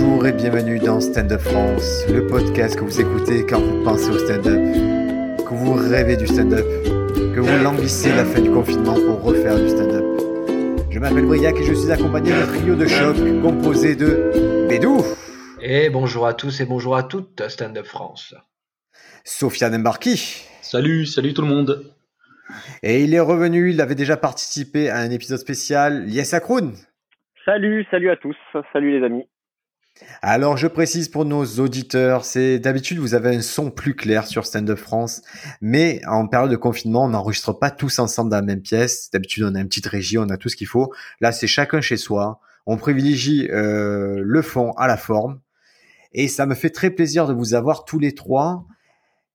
Bonjour et bienvenue dans Stand Up France, le podcast que vous écoutez quand vous pensez au stand-up, que vous rêvez du stand-up, que vous languissez la fin du confinement pour refaire du stand-up. Je m'appelle Briac et je suis accompagné d'un trio de choc composé de Bédou, Et bonjour à tous et bonjour à toutes, Stand Up France. Sofiane Embarki, Salut, salut tout le monde. et il est revenu, il avait déjà participé à un épisode spécial, Lies Akroun. Salut, salut à tous, salut les amis. Alors je précise pour nos auditeurs, c'est d'habitude vous avez un son plus clair sur Stand Up France, mais en période de confinement on n'enregistre pas tous ensemble dans la même pièce. D'habitude on a une petite régie, on a tout ce qu'il faut. Là c'est chacun chez soi. On privilégie euh, le fond à la forme, et ça me fait très plaisir de vous avoir tous les trois.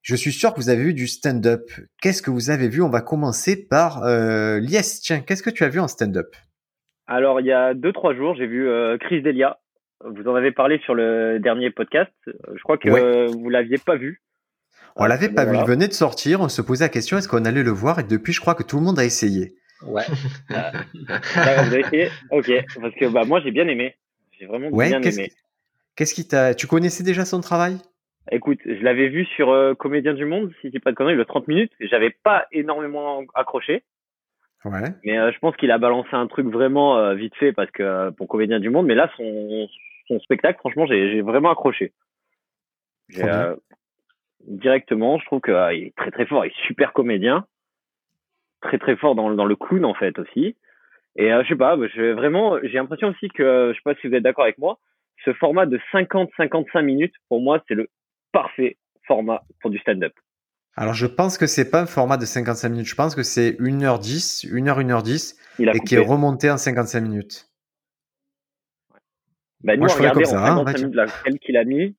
Je suis sûr que vous avez vu du stand-up. Qu'est-ce que vous avez vu? On va commencer par euh, Lies. Tiens, qu'est-ce que tu as vu en stand-up Alors il y a deux trois jours, j'ai vu euh, Chris Delia. Vous en avez parlé sur le dernier podcast. Euh, Je crois que Ouais. euh, vous l'aviez pas vu. On l'avait Euh, pas vu, il venait de sortir, on se posait la question est-ce qu'on allait le voir? Et depuis je crois que tout le monde a essayé. Ouais. Vous avez essayé? Ok, parce que bah moi j'ai bien aimé. J'ai vraiment Ouais, bien qu'est-ce aimé. qu'est-ce qui t'a tu connaissais déjà son travail? Écoute, je l'avais vu sur euh, Comédien du Monde, si je dis pas de conneries, le 30 minutes. J'avais pas énormément accroché, Ouais. mais euh, je pense qu'il a balancé un truc vraiment euh, vite fait parce que euh, pour Comédien du Monde. Mais là, son, son spectacle, franchement, j'ai j'ai vraiment accroché. J'ai, euh, directement, je trouve qu'il est très très fort, il est super comédien, très très fort dans, le- dans le clown en fait aussi. Et euh, je sais pas, je, vraiment, j'ai l'impression aussi que, je sais pas si vous êtes d'accord avec moi, ce format de 50-55 minutes, pour moi, c'est le parfait format pour du stand-up. Alors je pense que c'est pas un format de 55 minutes, je pense que c'est 1h10, 1h 1h10 Il a et qui est remonté en 55 minutes. Bah, nous, Moi, je regardez, comme en ça, hein, 55 mec. minutes, là, celle qu'il a mis,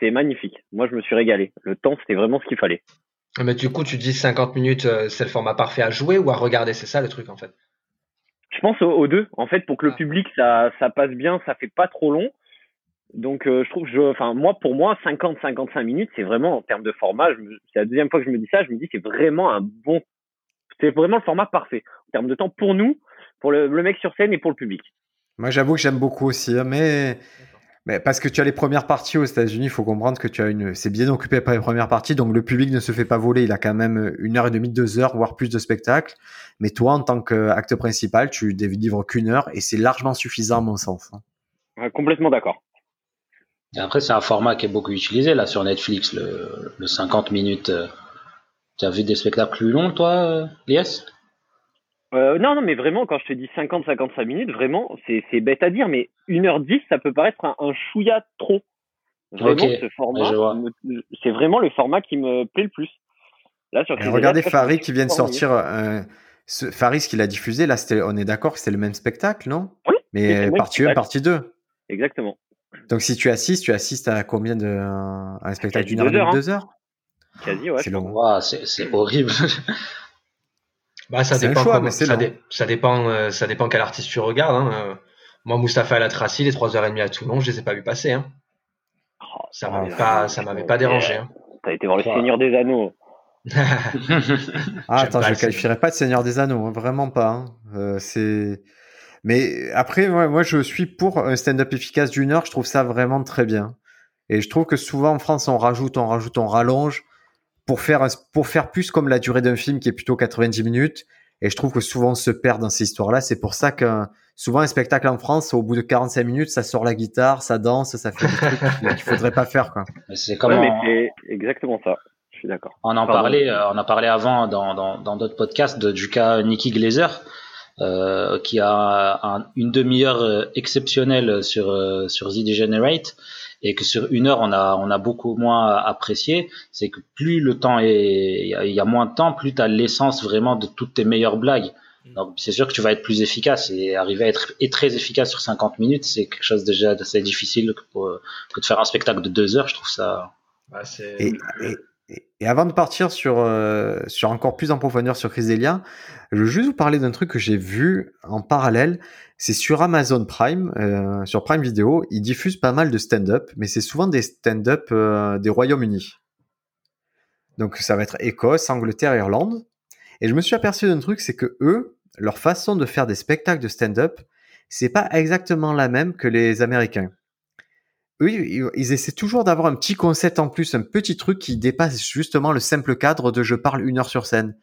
c'est magnifique. Moi, je me suis régalé. Le temps, c'était vraiment ce qu'il fallait. Mais du coup, tu dis 50 minutes, euh, c'est le format parfait à jouer ou à regarder, c'est ça le truc en fait? Je pense aux, aux deux. En fait, pour que le Ah. public ça, ça passe bien, ça fait pas trop long. Donc, euh, je trouve, je, enfin, moi, pour moi, 50-55 minutes, c'est vraiment en termes de format. C'est la deuxième fois que je me dis ça. Je me dis, c'est vraiment un bon, c'est vraiment le format parfait en termes de temps pour nous, pour le, le mec sur scène et pour le public. Moi j'avoue que j'aime beaucoup aussi, hein, mais... mais parce que tu as les premières parties aux États-Unis, il faut comprendre que tu as une c'est bien occupé par les premières parties, donc le public ne se fait pas voler, il a quand même une heure et demie, deux heures, voire plus de spectacle. Mais toi en tant qu'acte principal, tu délivres qu'une heure et c'est largement suffisant à mon sens. hein. Ouais, complètement d'accord. Et après, c'est un format qui est beaucoup utilisé là sur Netflix, le, le 50 minutes. euh. Tu as vu des spectacles plus longs, toi, euh, Lies? Euh, non, non, mais vraiment, quand je te dis 50-55 minutes, vraiment, c'est bête à dire, mais 1h10, ça peut paraître un, un chouïa trop. Vraiment, ce format, c'est vraiment le format qui me plaît le plus. Là, sur Et Chris regardez Farid qui vient de sortir ce... Farid ce qu'il a diffusé là, c'était on est d'accord que c'est le même spectacle, non? Oui, Mais partie 1, spectacle. partie 2. Exactement. Donc si tu assistes, tu assistes à combien de à un spectacle d'une heure deux heures, hein. deux heures? Quasi, ouais. C'est long. C'est horrible. Bah ça un dépend. choix, comment- mais c'est ça, long. dé- ça dépend. euh, ça dépend quel artiste tu regardes. hein. Euh, moi, Moustapha El Atrassi, les 3h30 à Toulon, je les ai pas vus passer. Hein. Oh, Ça m'avait pas, ça m'avait pas dérangé. Hein. T'as été voir le Ouais. Seigneur des Anneaux. Ah, attends, je le qualifierais pas de Seigneur des Anneaux, hein, vraiment pas. hein. Euh, c'est. Mais après, moi, moi, je suis pour un stand-up efficace d'une heure. Je trouve ça vraiment très bien. Et je trouve que souvent en France, on rajoute, on rajoute, on rallonge pour faire un- pour faire plus comme la durée d'un film qui est plutôt 90 minutes. Et je trouve que souvent on se perd dans ces histoires-là. C'est pour ça que souvent un spectacle en France, au bout de 45 minutes, ça sort la guitare, ça danse, ça fait des trucs qu'il faudrait pas faire, quoi. C'est comme Ouais, mais on, c'est exactement ça. Je suis d'accord. on en Pardon. parlait, euh, on en parlait avant dans dans dans d'autres podcasts de, du cas Nicky Glazer, euh, qui a un- une demi-heure euh, exceptionnelle sur euh, sur The Degenerate et que sur une heure on a on a beaucoup moins apprécié. C'est que plus le temps est, il y a- il y, a moins de temps, plus tu as l'essence vraiment de toutes tes meilleures blagues. Donc c'est sûr que tu vas être plus efficace et arriver à être et très efficace sur 50 minutes, c'est quelque chose déjà d'assez difficile que, pour- que de faire un spectacle de deux heures. Je trouve ça. Bah, c'est- Et, et, et- avant de partir sur, euh, sur encore plus en profondeur sur Chris Delia, je veux juste vous parler d'un truc que j'ai vu en parallèle. C'est sur Amazon Prime, euh, sur Prime Video, ils diffusent pas mal de stand-up, mais c'est souvent des stand-up euh, des Royaumes-Unis. Donc ça va être Écosse, Angleterre, Irlande. Et je me suis aperçu d'un truc, c'est que eux, leur façon de faire des spectacles de stand-up, c'est pas exactement la même que les Américains. Oui, ils essaient toujours d'avoir un petit concept en plus, un petit truc qui dépasse justement le simple cadre de je parle une heure sur scène.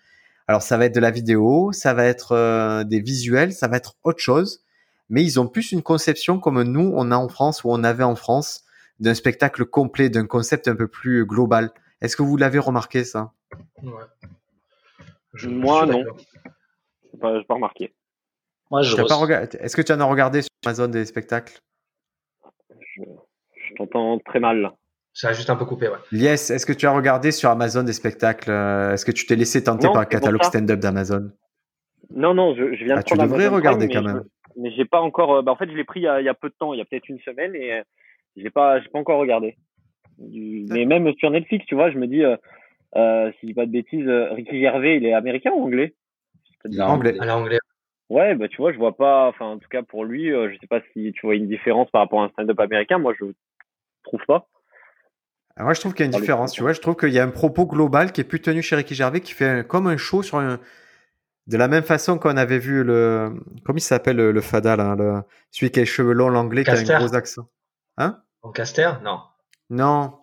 Alors ça va être de la vidéo, ça va être euh, des visuels, ça va être autre chose, mais ils ont plus une conception comme nous on a en France ou on avait en France d'un spectacle complet, d'un concept un peu plus global. Est-ce que vous l'avez remarqué ça? Ouais. Je- Moi, je non. J'ai pas, pas remarqué. Moi, je Est-ce que tu en as regardé sur Amazon des spectacles? Je, je t'entends très mal. là. Ça a juste un peu coupé, ouais. Lies, est-ce que tu as regardé sur Amazon des spectacles euh, Est-ce que tu t'es laissé tenter Non, par pour catalogue stand-up d'Amazon? Non, non, je, je viens de Ah, tu prendre devrais Amazon regarder Prime, quand mais même. je- mais j'ai pas encore. euh, Bah, en fait, je l'ai pris il y, a, il y a peu de temps, il y a peut-être une semaine, et euh, j'ai pas, j'ai pas encore regardé. Mais même sur Netflix, tu vois, je me dis, euh, euh, si je dis pas de bêtises, Ricky Gervais, il est américain ou anglais? Il a Anglais. À l'anglais. Ouais, bah tu vois, je vois pas. Enfin, en tout cas pour lui, euh, je sais pas si tu vois une différence par rapport à un stand-up américain. Moi, je trouve pas. Moi, je trouve qu'il y a une différence. Tu vois, je trouve qu'il y a un propos global qui est plus tenu chez Ricky Gervais, qui fait un- comme un show sur un. De la même façon qu'on avait vu le. Comment il s'appelle le, le Fada, là le... Celui qui a les cheveux longs, l'anglais, qui a un gros accent. Hein? En caster? Non. Non.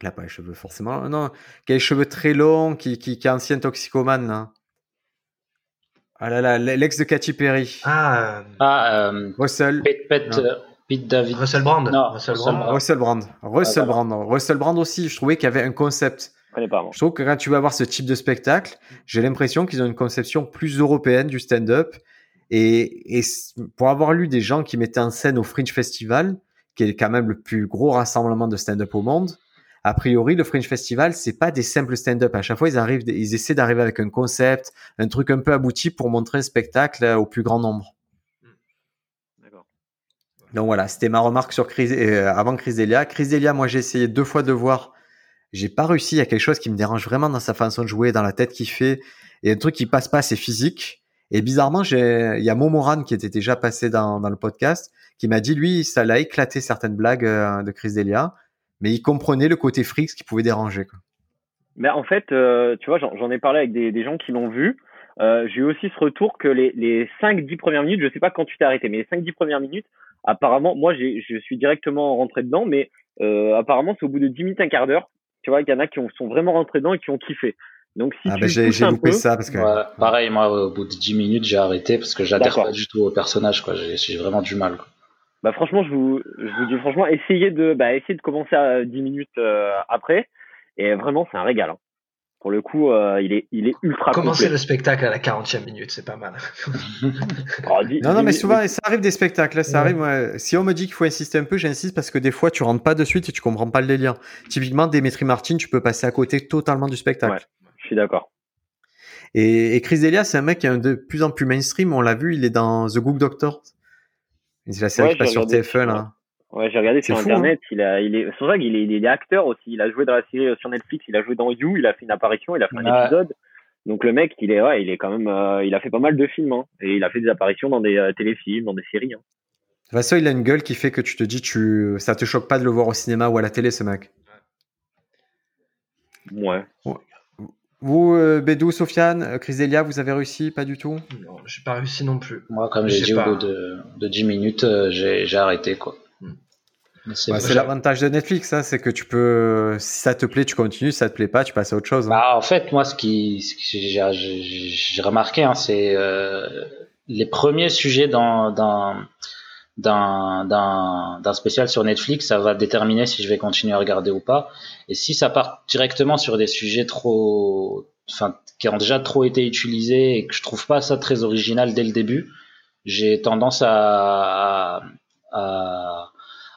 Il n'a pas les cheveux forcément. Non. Qui a les cheveux très longs, qui, qui, qui est ancien toxicomane, là. Ah là là, l'ex de Katy Perry. Ah, euh, Ah, euh, Russell. Non. euh, Pete David. Russell Brand. Non, Russell Russell Brand. Russell Brand. Russell Ah. Brand. Russell Brand aussi, je trouvais qu'il y avait un concept. Je pas. Trouve que quand tu vas voir ce type de spectacle, j'ai l'impression qu'ils ont une conception plus européenne du stand-up. Et, pour avoir lu des gens qui mettaient en scène au Fringe Festival, qui est quand même le plus gros rassemblement de stand-up au monde, a priori, le Fringe Festival, c'est pas des simples stand-up. À chaque fois, ils arrivent, ils essaient d'arriver avec un concept, un truc un peu abouti pour montrer un spectacle au plus grand nombre. Donc voilà, c'était ma remarque sur Chris, euh, avant Chrysélia. Chrysélia, moi j'ai essayé deux fois de voir. J'ai pas réussi. Il y a quelque chose qui me dérange vraiment dans sa façon de jouer, dans la tête qu'il fait. Et un truc qui passe pas, c'est physique. Et bizarrement, il y a Momoran qui était déjà passé dans, le podcast, qui m'a dit, lui, ça l'a éclaté certaines blagues euh, de Chrysélia, mais il comprenait le côté fric, qui pouvait déranger. Mais en fait, euh, tu vois, j'en ai parlé avec des, gens qui l'ont vu. J'ai eu aussi ce retour que les, les 5-10 premières minutes, je sais pas quand tu t'es arrêté, mais les 5-10 premières minutes, apparemment, moi, j'ai- je suis directement rentré dedans, mais euh, apparemment, c'est au bout de 10 minutes, un quart d'heure. Tu vois, il y en a qui ont, sont vraiment rentrés dedans et qui ont kiffé. Donc, si ah tu ben j'ai, loupé peu, ça parce que. Ouais, pareil, moi, au bout de 10 minutes, j'ai arrêté parce que j'adhère pas du tout au personnage, quoi. J'ai j'ai vraiment du mal. quoi. bah franchement, je vous, je vous dis franchement, essayez de, bah, essayez de commencer à 10 minutes euh, après. Et vraiment, c'est un régal. hein. Pour le coup, euh, il est, il est ultra Commencer complet. le spectacle à la 40e minute, c'est pas mal. Oh, Non, non, mais souvent, ça arrive des spectacles. là, Ça Ouais. arrive. ouais. Si on me dit qu'il faut insister un peu, j'insiste parce que des fois, tu rentres pas de suite et tu comprends pas le délire. Typiquement, Dimitri Martin, tu peux passer à côté totalement du spectacle. Ouais. Je suis d'accord. Et, et Chris Delia, c'est un mec qui est de plus en plus mainstream. On l'a vu, il est dans The Good Doctor. C'est la série Ouais, qui passe sur regardé, TF1 là. Ouais, j'ai regardé C'est sur fou, internet. Il a, il est, ça qu'il est, il est acteur aussi. Il a joué dans la série sur Netflix. Il a joué dans You. Il a fait une apparition. Il a fait un Ouais. épisode. Donc le mec, il est, ouais, il est quand même, euh, il a fait pas mal de films. Hein, et il a fait des apparitions dans des euh, téléfilms, dans des séries. Hein. De toute façon, il a une gueule qui fait que tu te dis, tu, ça te choque pas de le voir au cinéma ou à la télé, ce mec. Ouais. Vous, euh, Bédou, Sofiane, Chris Delia, vous avez réussi? Pas du tout? Non, j'ai pas réussi non plus. Moi, comme j'ai dit, pas. au bout de, de 10 minutes, j'ai j'ai arrêté, quoi. C'est Bah. C'est l'avantage de Netflix, hein, c'est que tu peux, si ça te plaît, tu continues, si ça te plaît pas, tu passes à autre chose. hein. Bah, en fait, moi, ce qui, ce que j'ai- j'ai j'ai remarqué, hein, c'est euh, les premiers sujets dans, dans, d'un spécial sur Netflix, ça va déterminer si je vais continuer à regarder ou pas. Et si ça part directement sur des sujets trop, enfin, qui ont déjà trop été utilisés et que je trouve pas ça très original dès le début, j'ai tendance à, à,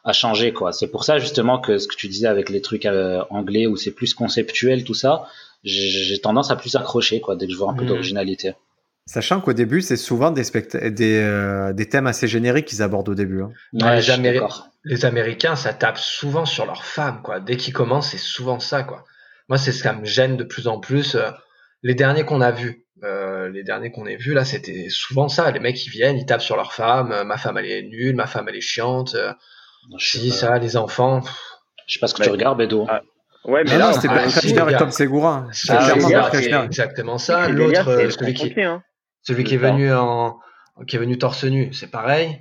à changer, quoi. C'est pour ça, justement, que ce que tu disais avec les trucs euh, anglais où c'est plus conceptuel, tout ça, j'ai tendance à plus accrocher, quoi, dès que je vois un peu Mhm. d'originalité. Sachant qu'au début, c'est souvent des, specta- des, euh, des thèmes assez génériques qu'ils abordent au début. hein. Ouais, Améri- d'accord. Les Américains, ça tape souvent sur leurs femmes, quoi. Dès qu'ils commencent, c'est souvent ça, quoi. Moi, c'est ce qui me gêne de plus en plus. Euh, Les derniers qu'on a vus, euh, les derniers qu'on ait vus, là, c'était souvent ça. Les mecs, ils viennent, ils tapent sur leurs femmes. ma femme, elle est nulle, ma femme, elle est chiante. Si, pas- ça, les enfants. Je sais pas ce que Ouais. tu regardes, Bédo. Ah, Ouais, mais Non, là, non, c'était ah, Bert si, Kreschner et. Tom Segura. C'est Ah, Bert exactement ça. L'autre, euh, celui qui, hein. celui qui est venu en, qui est venu torse nu, c'est pareil.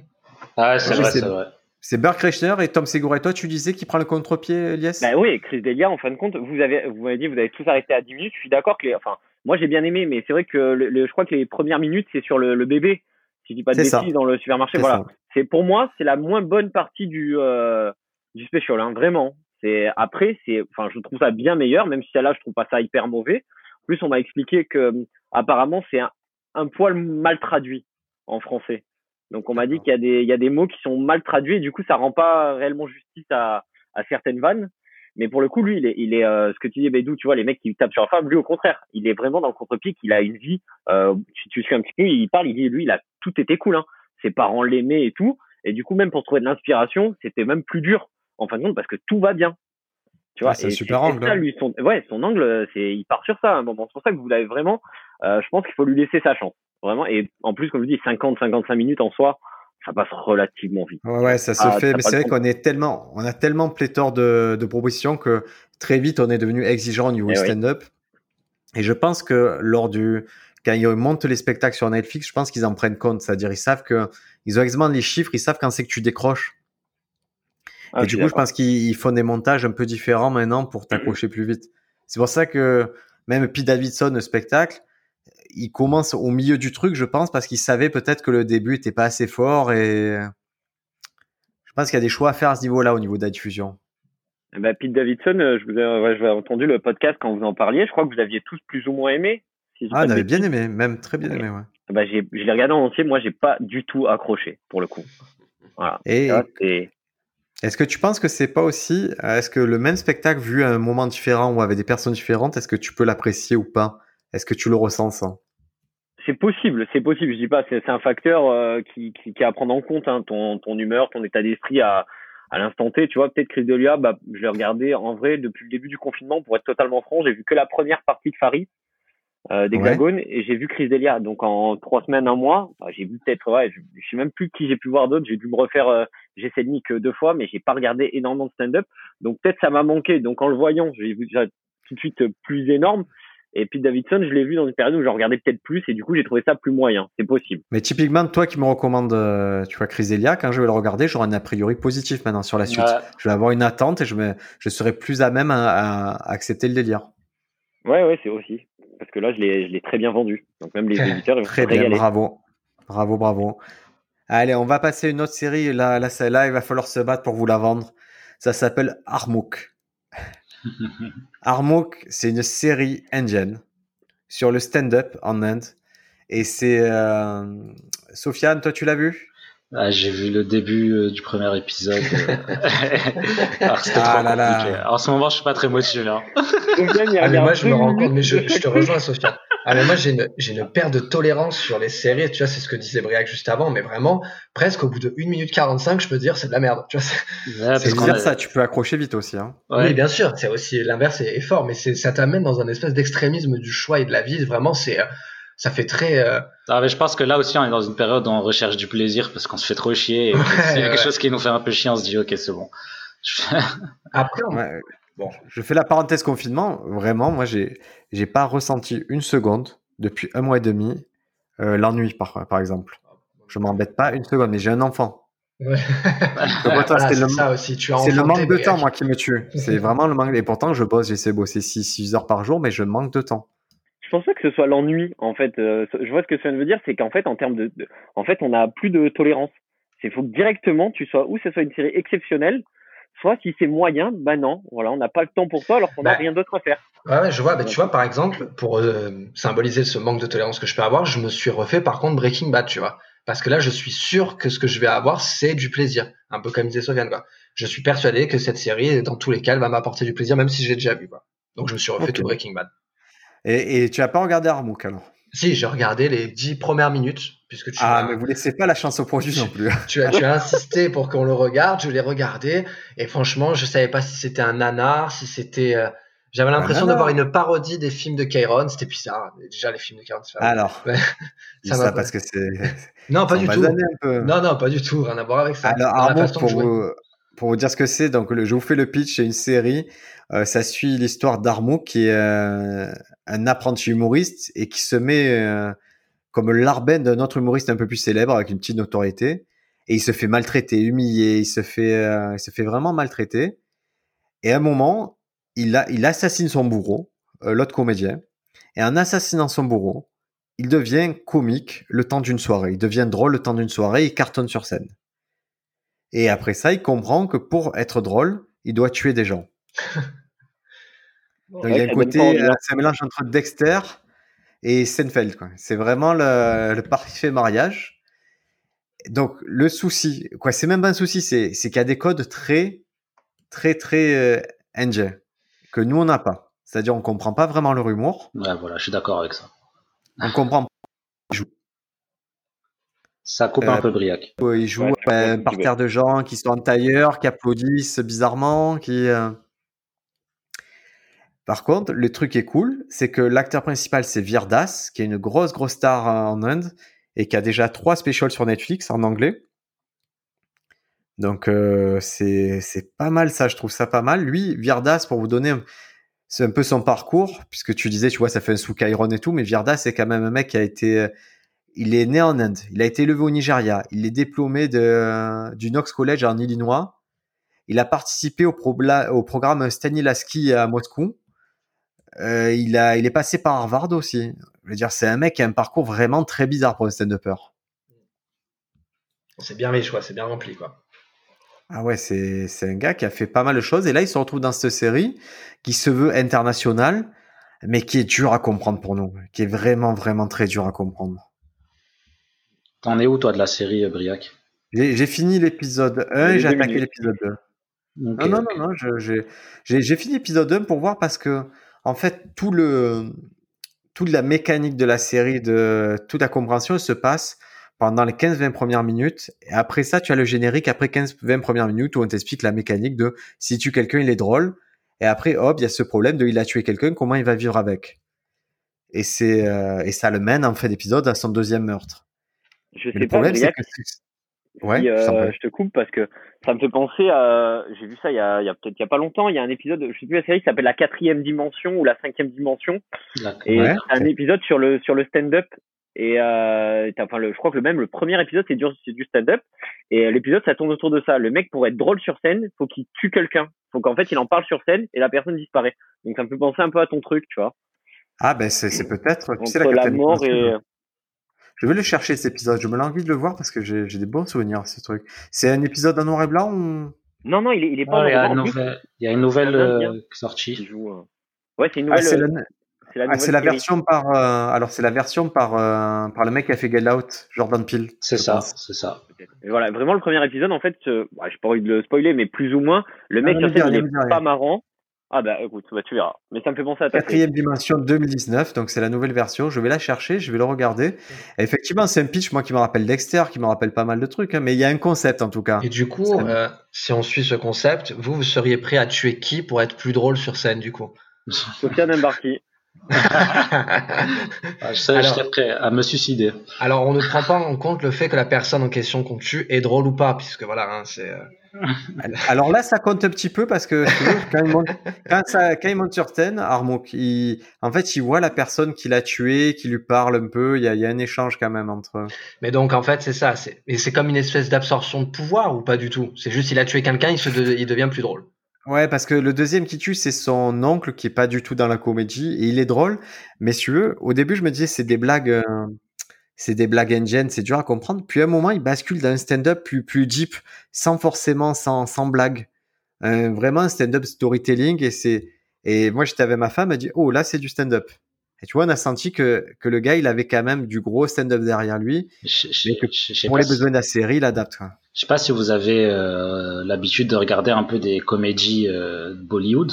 Ah, c'est Ouais, vrai, c'est- vrai. C'est Burke Reichner et Tom Segura. Et toi, tu disais qu'il prend le contre-pied, Elias? Bah oui, Chris Delia, en fin de compte, vous avez, vous m'avez dit, vous avez tous arrêté à 10 minutes. Je suis d'accord que les, enfin, moi j'ai bien aimé, mais c'est vrai que le, le- je crois que les premières minutes, c'est sur le, le bébé, si je dis pas de bêtises, dans le supermarché. Voilà. ça. C'est pour moi, c'est la moins bonne partie du euh, du special, hein, vraiment. C'est après, c'est, enfin, je trouve ça bien meilleur, même si celle-là, je trouve pas ça hyper mauvais. En plus, on m'a expliqué que euh, apparemment, c'est un, un poil mal traduit en français. Donc, on m'a dit qu'il y a des il y a des mots qui sont mal traduits, et du coup, ça rend pas réellement justice à à certaines vannes. Mais pour le coup, lui, il est, il est euh, ce que tu dis, Bédou, tu vois, les mecs qui tapent sur la femme, lui, au contraire, il est vraiment dans le contre-pied, qu'il a une vie. Euh, si tu suis un petit peu, il parle, il dit, lui, il a tout été cool, hein. Ses parents l'aimaient et tout. Et du coup, même pour trouver de l'inspiration, c'était même plus dur, en fin de compte, parce que tout va bien. Tu vois, Ouais, c'est super angle, ça, hein. lui, son, ouais, son angle, c'est, il part sur ça à un moment. C'est pour ça que vous l'avez vraiment, euh, je pense qu'il faut lui laisser sa chance. Vraiment. Et en plus, comme je dis, 50, 55 minutes en soi, ça passe relativement vite. Ouais, ouais, ça se Ah, fait. Mais c'est vrai qu'on est tellement, on a tellement pléthore de, de propositions que très vite on est devenu exigeant au niveau Eh stand-up. Et je pense que lors du, quand ils montent les spectacles sur Netflix, je pense qu'ils en prennent compte. C'est-à-dire, ils savent que, ils ont exactement les chiffres, ils savent quand c'est que tu décroches. Ah, et du coup, je pense qu'ils ils font des montages un peu différents maintenant pour t'accrocher plus vite. C'est pour ça que même Pete Davidson, le spectacle, il commence au milieu du truc, je pense, parce qu'il savait peut-être que le début était pas assez fort et je pense qu'il y a des choix à faire à ce niveau-là, au niveau de la diffusion. Eh ben, Pete Davidson, euh, je vous ai, ouais, j'avais entendu le podcast quand vous en parliez. Je crois que vous aviez tous plus ou moins aimé. Si Ah, bêtises. bien aimé, même très bien aimé, ouais. Bah, j'ai, je l'ai regardé en entier. Moi, j'ai pas du tout accroché pour le coup. Voilà. Et est-ce que tu penses que c'est pas aussi, euh, est-ce que le même spectacle vu à un moment différent ou avec des personnes différentes, est-ce que tu peux l'apprécier ou pas? Est-ce que tu le ressens ça? C'est possible, c'est possible. Je dis pas, c'est c'est un facteur euh, qui, qui, qui est à prendre en compte, hein, ton, ton humeur, ton état d'esprit à, à l'instant T. Tu vois, peut-être Chris Delia, bah, je l'ai regardé en vrai depuis le début du confinement. Pour être totalement franc, j'ai vu que la première partie de Farid euh, d'Hexagone et j'ai vu Chris Delia. Donc en trois semaines, un mois, bah, j'ai vu peut-être, ouais, je, je sais même plus qui j'ai pu voir d'autres. J'ai dû me refaire euh, J'essaie de que deux fois, mais j'ai pas regardé énormément de stand-up. Donc peut-être ça m'a manqué. Donc en le voyant, j'ai vu déjà tout de suite euh, plus énorme. Et puis Davidson, je l'ai vu dans une période où je regardais peut-être plus et du coup j'ai trouvé ça plus moyen. C'est possible. Mais typiquement, toi qui me recommandes, euh, tu vois, Chrysélia, quand je vais le regarder, j'aurai un a priori positif maintenant sur la suite. Je vais avoir une attente et je, me, je serai plus à même à, à accepter le délire. Ouais, ouais, c'est aussi. Parce que là, je l'ai, très bien vendu. Donc même les éditeurs, ils vont Très bien, régaler. bravo. Bravo, bravo. Allez, on va passer à une autre série. Là, là, celle-là, il va falloir se battre pour vous la vendre. Ça s'appelle Armouk. Armouk, c'est une série indienne sur le stand-up en Inde. Et c'est... Euh... Sofiane, toi, tu l'as vu? Ah, j'ai vu le début euh, du premier épisode. euh. Alors, c'était Ah trop là là. compliqué. En ce moment, je suis pas très motivé. hein. Ah, mais moi, je me rends compte, mais je, je te rejoins, Sofiane. Ah, mais moi, j'ai une, j'ai une perte de tolérance sur les séries. Tu vois, c'est ce que disait Briac juste avant, mais vraiment, presque au bout de 1 minute 45, je peux dire, c'est de la merde. Tu vois, c'est- Ouais, parce C'est qu'on bizarre a- ça, tu peux accrocher vite aussi. Hein. ouais. Oui, bien sûr, c'est aussi l'inverse est, est fort, mais c'est, ça t'amène dans un espèce d'extrémisme du choix et de la vie. Vraiment, c'est, euh, ça fait très, euh, Ah, mais je pense que là aussi, on est dans une période où on recherche du plaisir parce qu'on se fait trop chier. Et Ouais, s'il y a quelque ouais. chose qui nous fait un peu chier, on se dit, ok, c'est bon. après, on- Ouais. Bon. Je fais la parenthèse confinement. Vraiment, moi, j'ai j'ai pas ressenti une seconde depuis un mois et demi euh, l'ennui, par, par exemple. Je m'embête pas une seconde, mais j'ai un enfant. Ouais. Donc, moi, toi, Voilà, c'est c'est le, ça aussi. Tu as c'est le enfanté, manque de temps, moi, qui me tue. C'est vraiment le manque. Et pourtant, je bosse, j'essaie de bosser 6, heures par jour, mais je manque de temps. Je pense pas que ce soit l'ennui, en fait. Euh, je vois ce que ça veut dire, c'est qu'en fait, en termes de, de- en fait, on a plus de tolérance. C'est faut que directement, tu sois, ou ce soit une série exceptionnelle, soit si c'est moyen, bah non, voilà, on n'a pas le temps pour ça alors qu'on n'a Bah. rien d'autre à faire. Ouais, ouais, je vois. Bah, tu vois, par exemple, pour euh, symboliser ce manque de tolérance que je peux avoir, je me suis refait par contre Breaking Bad, tu vois. Parce que là, je suis sûr que ce que je vais avoir, c'est du plaisir. Un peu comme disait Sofiane, quoi. Je suis persuadé que cette série, dans tous les cas, elle va m'apporter du plaisir, même si je l'ai déjà vu, quoi. Donc, je me suis refait tout Breaking Bad. Et, et tu as pas regardé Armouk, alors? Si, j'ai regardé les dix premières minutes, puisque tu Ah, mais vous laissez pas la chance au produit non plus. tu as, tu as insisté pour qu'on le regarde, je l'ai regardé, et franchement, je savais pas si c'était un nanar, si c'était. euh, J'avais l'impression d'avoir une parodie des films de Kairon, c'était bizarre. Déjà, les films de Kairon, c'est pas- Alors, Ouais. Ça ça, parce que c'est. Non, pas du tout. Non, non, pas du tout, rien à voir avec ça. Alors, de pour vous, pour vous dire ce que c'est, donc le, je vous fais le pitch, c'est une série. euh, ça suit l'histoire d'Armouk, qui est euh, un apprenti humoriste et qui se met euh, comme l'arben d'un autre humoriste un peu plus célèbre avec une petite notoriété. et il se fait maltraiter, humilier, il se fait, euh, il se fait vraiment maltraiter. Et à un moment, il, assassine son bourreau, euh, l'autre comédien, et en assassinant son bourreau, il devient comique le temps d'une soirée, il devient drôle le temps d'une soirée, il cartonne sur scène. Et après ça, il comprend que pour être drôle, il doit tuer des gens. Donc, il y a un côté, euh, c'est un mélange entre Dexter et Seinfeld. C'est vraiment le, le parfait mariage. Donc le souci, quoi, c'est même pas un souci, c'est qu'il y a des codes très, très, très euh, NG que nous on n'a pas. C'est-à-dire on comprend pas vraiment leur humour. Ouais, voilà, je suis d'accord avec ça. On comprend. Ça coupe un euh, peu Briac. Il joue ouais, par terre de gens qui sont en tailleur, qui applaudissent bizarrement, qui. Euh, par contre, le truc est cool, c'est que l'acteur principal, c'est Virdas, qui est une grosse, grosse star en Inde et qui a déjà trois specials sur Netflix en anglais. Donc, euh, c'est pas mal ça, je trouve ça pas mal. Lui, Virdas, pour vous donner, c'est un peu son parcours, puisque tu disais, tu vois, ça fait un sous Chiron et tout, mais Virdas, c'est quand même un mec qui a été. Il est né en Inde, il a été élevé au Nigeria, il est diplômé de, du Knox College en Illinois. Il a participé au, au programme Stanislavski à Moscou. Euh, il, a, il est passé par Harvard aussi. Je veux dire, c'est un mec qui a un parcours vraiment très bizarre pour un stand-upper. C'est bien les choix, c'est bien rempli, quoi. Ah ouais, c'est, c'est un gars qui a fait pas mal de choses. Et là, il se retrouve dans cette série qui se veut internationale, mais qui est dur à comprendre pour nous. Qui est vraiment, vraiment très dur à comprendre. T'en es où, toi, de la série, Briac? J'ai, fini l'épisode 1 et j'ai attaqué l'épisode 2. non, non, non, non, j'ai, j'ai fini l'épisode 1 pour voir parce que en fait, tout le, toute la mécanique de la série, de toute la compréhension se passe pendant les 15-20 premières minutes. Et après ça, tu as le générique après 15-20 premières minutes où on t'explique la mécanique de si tu quelqu'un, il est drôle. Et après, hop, il y a ce problème de il a tué quelqu'un, comment il va vivre avec? Et c'est euh, et ça le mène en fin d'épisode à son deuxième meurtre. Je sais le pas, problème, c'est que Ouais, euh, je te coupe parce que ça me fait penser à. J'ai vu ça il y a, il y a peut-être il y a pas longtemps. Il y a un épisode, je sais plus la série, qui s'appelle La quatrième dimension ou La cinquième dimension. Et c'est un épisode sur le sur le stand-up. Et euh, enfin, le, je crois que le même le premier épisode c'est du, du stand-up. Et euh, l'épisode ça tourne autour de ça. Le mec pour être drôle sur scène, faut qu'il tue quelqu'un. Faut qu'en fait il en parle sur scène et la personne disparaît. Donc ça me fait penser un peu à ton truc, tu vois. Ah ben c'est peut-être. Entre la, la mort et je vais le chercher cet épisode. Je me l'ai envie de le voir parce que j'ai des bons souvenirs ce truc. C'est un épisode en noir et blanc ou... Non, non, il est, il est pas il, y a il y a une nouvelle euh, sortie. Euh, ouais, c'est une nouvelle. Ah, c'est la, version par. Euh, alors, c'est la version par, par le mec qui a fait Get Out, Jordan Peele. C'est ça, c'est ça. Et voilà, vraiment, le premier épisode, en fait, je n'ai pas envie de le spoiler, mais plus ou moins, le mec, ah, il est pas marrant. Ah bah écoute, bah, tu verras. Mais ça me fait penser à ta Quatrième dimension 2019, donc c'est la nouvelle version. Je vais la chercher, je vais le regarder. effectivement, c'est un pitch, moi, qui me rappelle Dexter, qui me rappelle pas mal de trucs, hein, mais il y a un concept en tout cas. Et du coup, euh, si on suit ce concept, vous, vous seriez prêt à tuer qui pour être plus drôle sur scène du coup? Sofiane Mbarki. Ah, je, serais prêt à me suicider. Alors, on ne prend pas en compte le fait que la personne en question qu'on tue est drôle ou pas, puisque voilà, hein, c'est. Euh, Alors là, ça compte un petit peu parce que quand, il monte, quand, ça, quand il monte sur scène, Armok, il, en fait, il voit la personne qui l'a tué, qui lui parle un peu. Il y a, il y a un échange quand même entre. Mais donc, en fait, c'est ça. C'est, et c'est comme une espèce d'absorption de pouvoir ou pas du tout? C'est juste, il a tué quelqu'un, il, se il devient plus drôle. Ouais, parce que le deuxième qui tue, c'est son oncle qui est pas du tout dans la comédie et il est drôle. Mais si tu veux, au début, je me disais, c'est des blagues. Euh, c'est des blagues engine, c'est dur à comprendre. Puis à un moment, il bascule dans un stand-up plus, plus deep, sans forcément, sans, sans blague. Euh, vraiment un stand-up storytelling et c'est, et moi j'étais avec ma femme, elle dit, oh là c'est du stand-up. Et tu vois, on a senti que, que le gars, il avait quand même du gros stand-up derrière lui. pour les besoins de la série, il adapte. Quoi. Je sais pas si vous avez euh, l'habitude de regarder un peu des comédies euh, Bollywood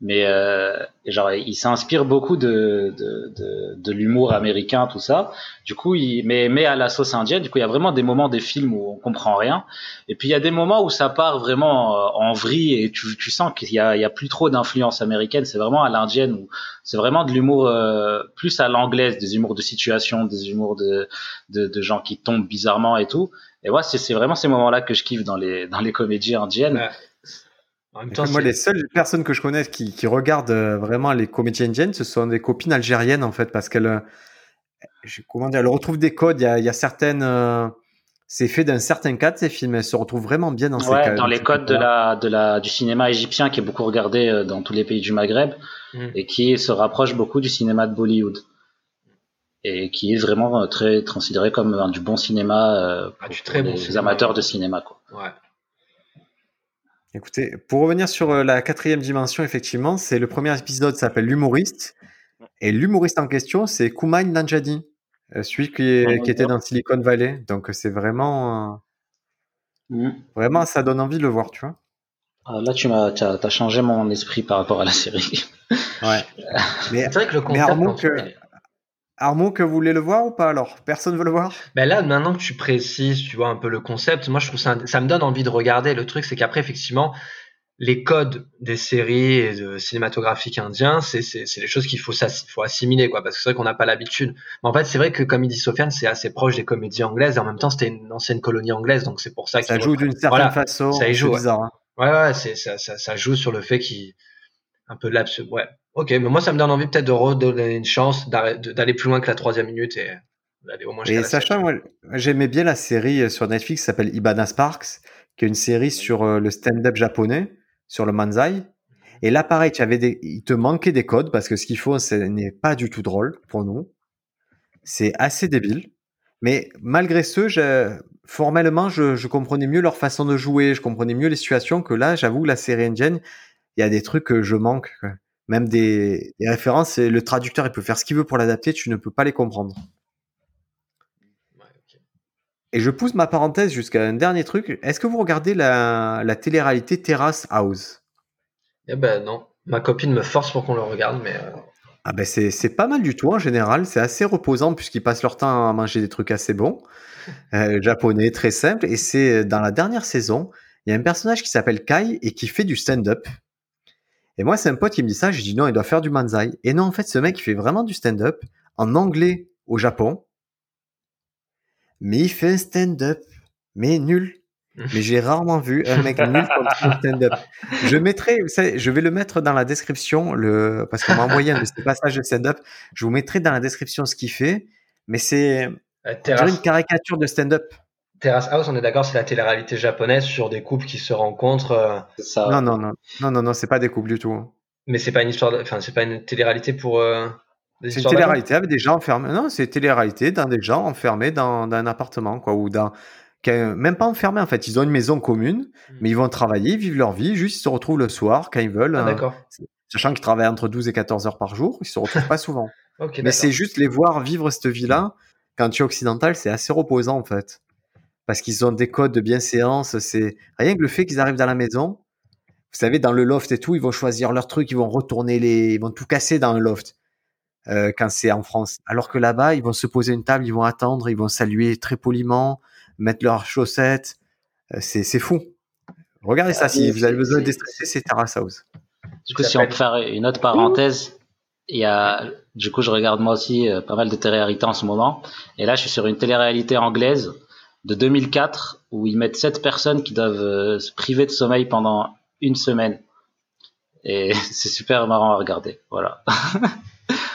mais euh, genre il s'inspire beaucoup de de, de, de l'humour américain tout ça. Du coup il mais mais à la sauce indienne du coup il y a vraiment des moments des films où on comprend rien. Et puis il y a des moments où ça part vraiment euh, en vrille et tu, tu sens qu'il y a il y a plus trop d'influence américaine. C'est vraiment à l'indienne où c'est vraiment de l'humour euh, plus à l'anglaise des humours de situation des humours de, de de gens qui tombent bizarrement et tout. Et ouais c'est vraiment ces moments là que je kiffe dans les dans les comédies indiennes moi, les seules personnes que je connais qui, qui regardent euh, vraiment les comédies indiennes, ce sont des copines algériennes en fait, parce qu'elles, euh, comment dire, elles retrouvent des codes. Il y a, il y a certaines, euh, c'est fait d'un certain cadre ces films. Elles se retrouvent vraiment bien dans ces Ouais, cadres. dans les codes de la, de la, du cinéma égyptien qui est beaucoup regardé dans tous les pays du Maghreb Mm. et qui se rapproche beaucoup du cinéma de Bollywood et qui est vraiment très considéré comme un du bon cinéma euh, Ah, pour, du très pour bon les cinéma. amateurs de cinéma. Quoi. Ouais. Écoutez, pour revenir sur euh, la quatrième dimension, effectivement, c'est le premier épisode s'appelle l'humoriste. Et l'humoriste en question, c'est Kumail Nanjiani, euh, celui qui, est- Ouais, qui était dans Silicon Valley. Donc c'est vraiment, euh, Mm. vraiment, ça donne envie de le voir, tu vois. Ah, là, tu m'as, t'as, t'as changé mon esprit par rapport à la série. Ouais. Mais C'est vrai que le concept. Que- Armand, que vous voulez le voir ou pas alors? Personne veut le voir? Ben là, maintenant que tu précises, tu vois un peu le concept, moi je trouve ça, ça me donne envie de regarder. Le truc, c'est qu'après, effectivement, les codes des séries et de cinématographiques indiens, c'est c'est c'est des choses qu'il faut faut assimiler, quoi, parce que c'est vrai qu'on n'a pas l'habitude. Mais en fait, c'est vrai que comme il dit Sofiane, c'est assez proche des comédies anglaises. Et en même temps, c'était une ancienne colonie anglaise, donc c'est pour ça Ça qu'il joue d'une certaine Voilà, façon. ça y joue, c'est ouais. bizarre. hein. Ouais, ça, ça, ça joue sur le fait qu'il un peu de lapsus. Ouais. Ok, mais moi ça me donne envie peut-être de redonner une chance d'aller plus loin que la troisième minute et d'aller au moins Et la sachant, moi, j'aimais bien la série euh, sur Netflix qui s'appelle Ibana Sparks, qui est une série sur euh, le stand-up japonais, sur le manzai. Et là, pareil, tu avais des... il te manquait des codes parce que ce qu'il faut, ce n'est pas du tout drôle pour nous. C'est assez débile. Mais malgré ce, je- formellement, je... je comprenais mieux leur façon de jouer, je comprenais mieux les situations que là, j'avoue, la série indienne, il y a des trucs que je manque. quoi. Même des, des références, et le traducteur, il peut faire ce qu'il veut pour l'adapter, tu ne peux pas les comprendre. Ouais. Et je pousse ma parenthèse jusqu'à un dernier truc. Est-ce que vous regardez la, la télé-réalité Terrace House? Eh ben non, ma copine me force pour qu'on le regarde, mais euh, Ah ben c'est, c'est pas mal du tout en général. C'est assez reposant puisqu'ils passent leur temps à manger des trucs assez bons, euh, japonais, très simple. Et c'est dans la dernière saison, il y a un personnage qui s'appelle Kai et qui fait du stand-up. Et moi, c'est un pote qui me dit ça. J'ai dit non, il doit faire du manzai. Et non, en fait, ce mec, il fait vraiment du stand-up en anglais au Japon. Mais il fait un stand-up, mais nul. Mais j'ai rarement vu un mec nul comme stand-up. Je mettrai, je vais le mettre dans la description, le, parce qu'on m'a envoyé un de ces passages de stand-up. Je vous mettrai dans la description ce qu'il fait. Mais c'est, euh, une caricature de stand-up. Terrace House, on est d'accord, c'est la télé-réalité japonaise sur des couples qui se rencontrent, euh, ça. Non, non, non, non, non, non, c'est pas des couples du tout. mais c'est pas une histoire, de- enfin c'est pas une télé-réalité pour euh, C'est une télé-réalité avec des gens enfermés. Non, c'est une télé-réalité dans des gens enfermés dans, dans un appartement, quoi, ou dans, même pas enfermés en fait. Ils ont une maison commune, mais ils vont travailler, ils vivent leur vie, juste ils se retrouvent le soir quand ils veulent. Ah, hein. d'accord. Sachant qu'ils travaillent entre 12 et 14 heures par jour, ils se retrouvent pas souvent. Mais c'est juste les voir vivre cette vie-là, quand tu es occidental, c'est assez reposant en fait. Parce qu'ils ont des codes de bienséance, c'est rien que le fait qu'ils arrivent dans la maison, vous savez, dans le loft et tout, ils vont choisir leur truc, ils vont retourner les, ils vont tout casser dans le loft euh, quand c'est en France. Alors que là-bas, ils vont se poser une table, ils vont attendre, ils vont saluer très poliment, mettre leurs chaussettes. Euh, c'est c'est fou. Regardez ça, Ah, si oui, vous avez besoin de c'est- déstresser, c'est Terrace House. Du coup, si on peut faire une autre parenthèse, il y a, du coup, je regarde moi aussi euh, pas mal de télé-réalités en ce moment. Et là, je suis sur une télé-réalité anglaise de 2004 où ils mettent sept personnes qui doivent euh, se priver de sommeil pendant une semaine. Et c'est super marrant à regarder. Voilà.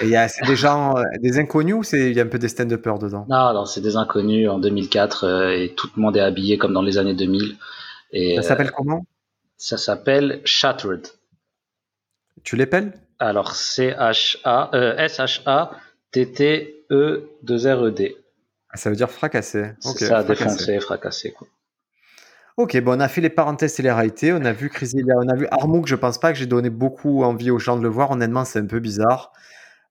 Et il y a, des gens, euh, des inconnus ou c'est, il y a un peu des stand-uppers dedans? Non, non, c'est des inconnus en 2004 euh, et tout le monde est habillé comme dans les années 2000. Et Ça euh, s'appelle comment? ça s'appelle Shattered. Tu l'épelles? Alors, C-H-A, euh, S-H-A-T-T-E-2-R-E-D. Ah, Ça veut dire fracassé. C'est Ok, ça, fracassé. Quoi. Ok, bon, on a fait les parenthèses télé-réalité, on a vu Chrysilia, on a vu Armouk, je pense pas que j'ai donné beaucoup envie aux gens de le voir, honnêtement, c'est un peu bizarre.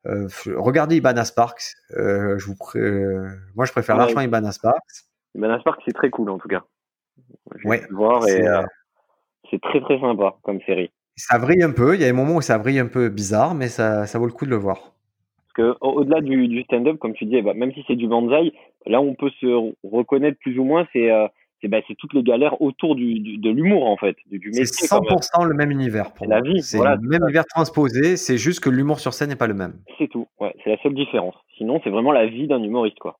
Euh, regardez Ibana Sparks, euh, je vous pré- euh, moi je préfère Ouais. largement Ibana Sparks. Ben Spark, c'est très cool en tout cas. J'ai Ouais, le voir C'est, et euh, c'est très très sympa comme série. Ça vrille un peu, il y a des moments où ça vrille un peu bizarre, mais ça, ça vaut le coup de le voir. Parce que au- au-delà du, du stand-up, comme tu disais, bah, même si c'est du banzai, là où on peut se re- reconnaître plus ou moins, c'est euh, bah, toutes les galères autour du, du- de l'humour en fait, du, C'est métier. quand même. 100% le même univers pour moi. vie, C'est voilà, le même univers transposé, c'est juste que l'humour sur scène n'est pas le même. C'est tout. Ouais, c'est la seule différence. Sinon, c'est vraiment la vie d'un humoriste quoi.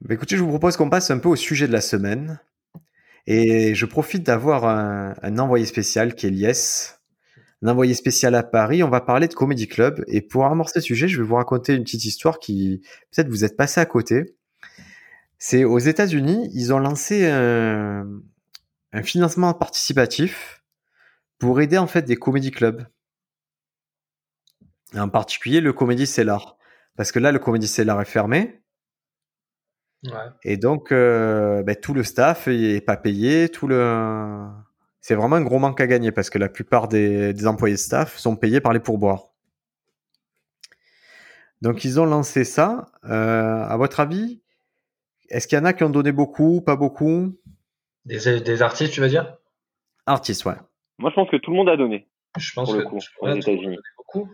Bah, écoutez, je vous propose qu'on passe un peu au sujet de la semaine. Et je profite d'avoir un, un envoyé spécial qui est Lies, un envoyé spécial à Paris. On va parler de Comedy Club. Et pour amorcer ce sujet, je vais vous raconter une petite histoire qui, peut-être vous êtes passé à côté. C'est aux États-Unis, ils ont lancé un, un financement participatif pour aider en fait des comédie clubs. En particulier le Comedy Cellar. Parce que là, le Comedy Cellar est fermé. Ouais. Et donc, euh, ben, tout le staff est pas payé. Tout le... C'est vraiment un gros manque à gagner parce que la plupart des, des employés de staff sont payés par les pourboires. Donc, ils ont lancé ça. Euh, à votre avis, est-ce qu'il y en a qui ont donné beaucoup, pas beaucoup? Des, des artistes, tu veux dire? Artistes, ouais. Moi, je pense que tout le monde a donné. Je pense Pour le que coup, aux le monde États-Unis. beaucoup.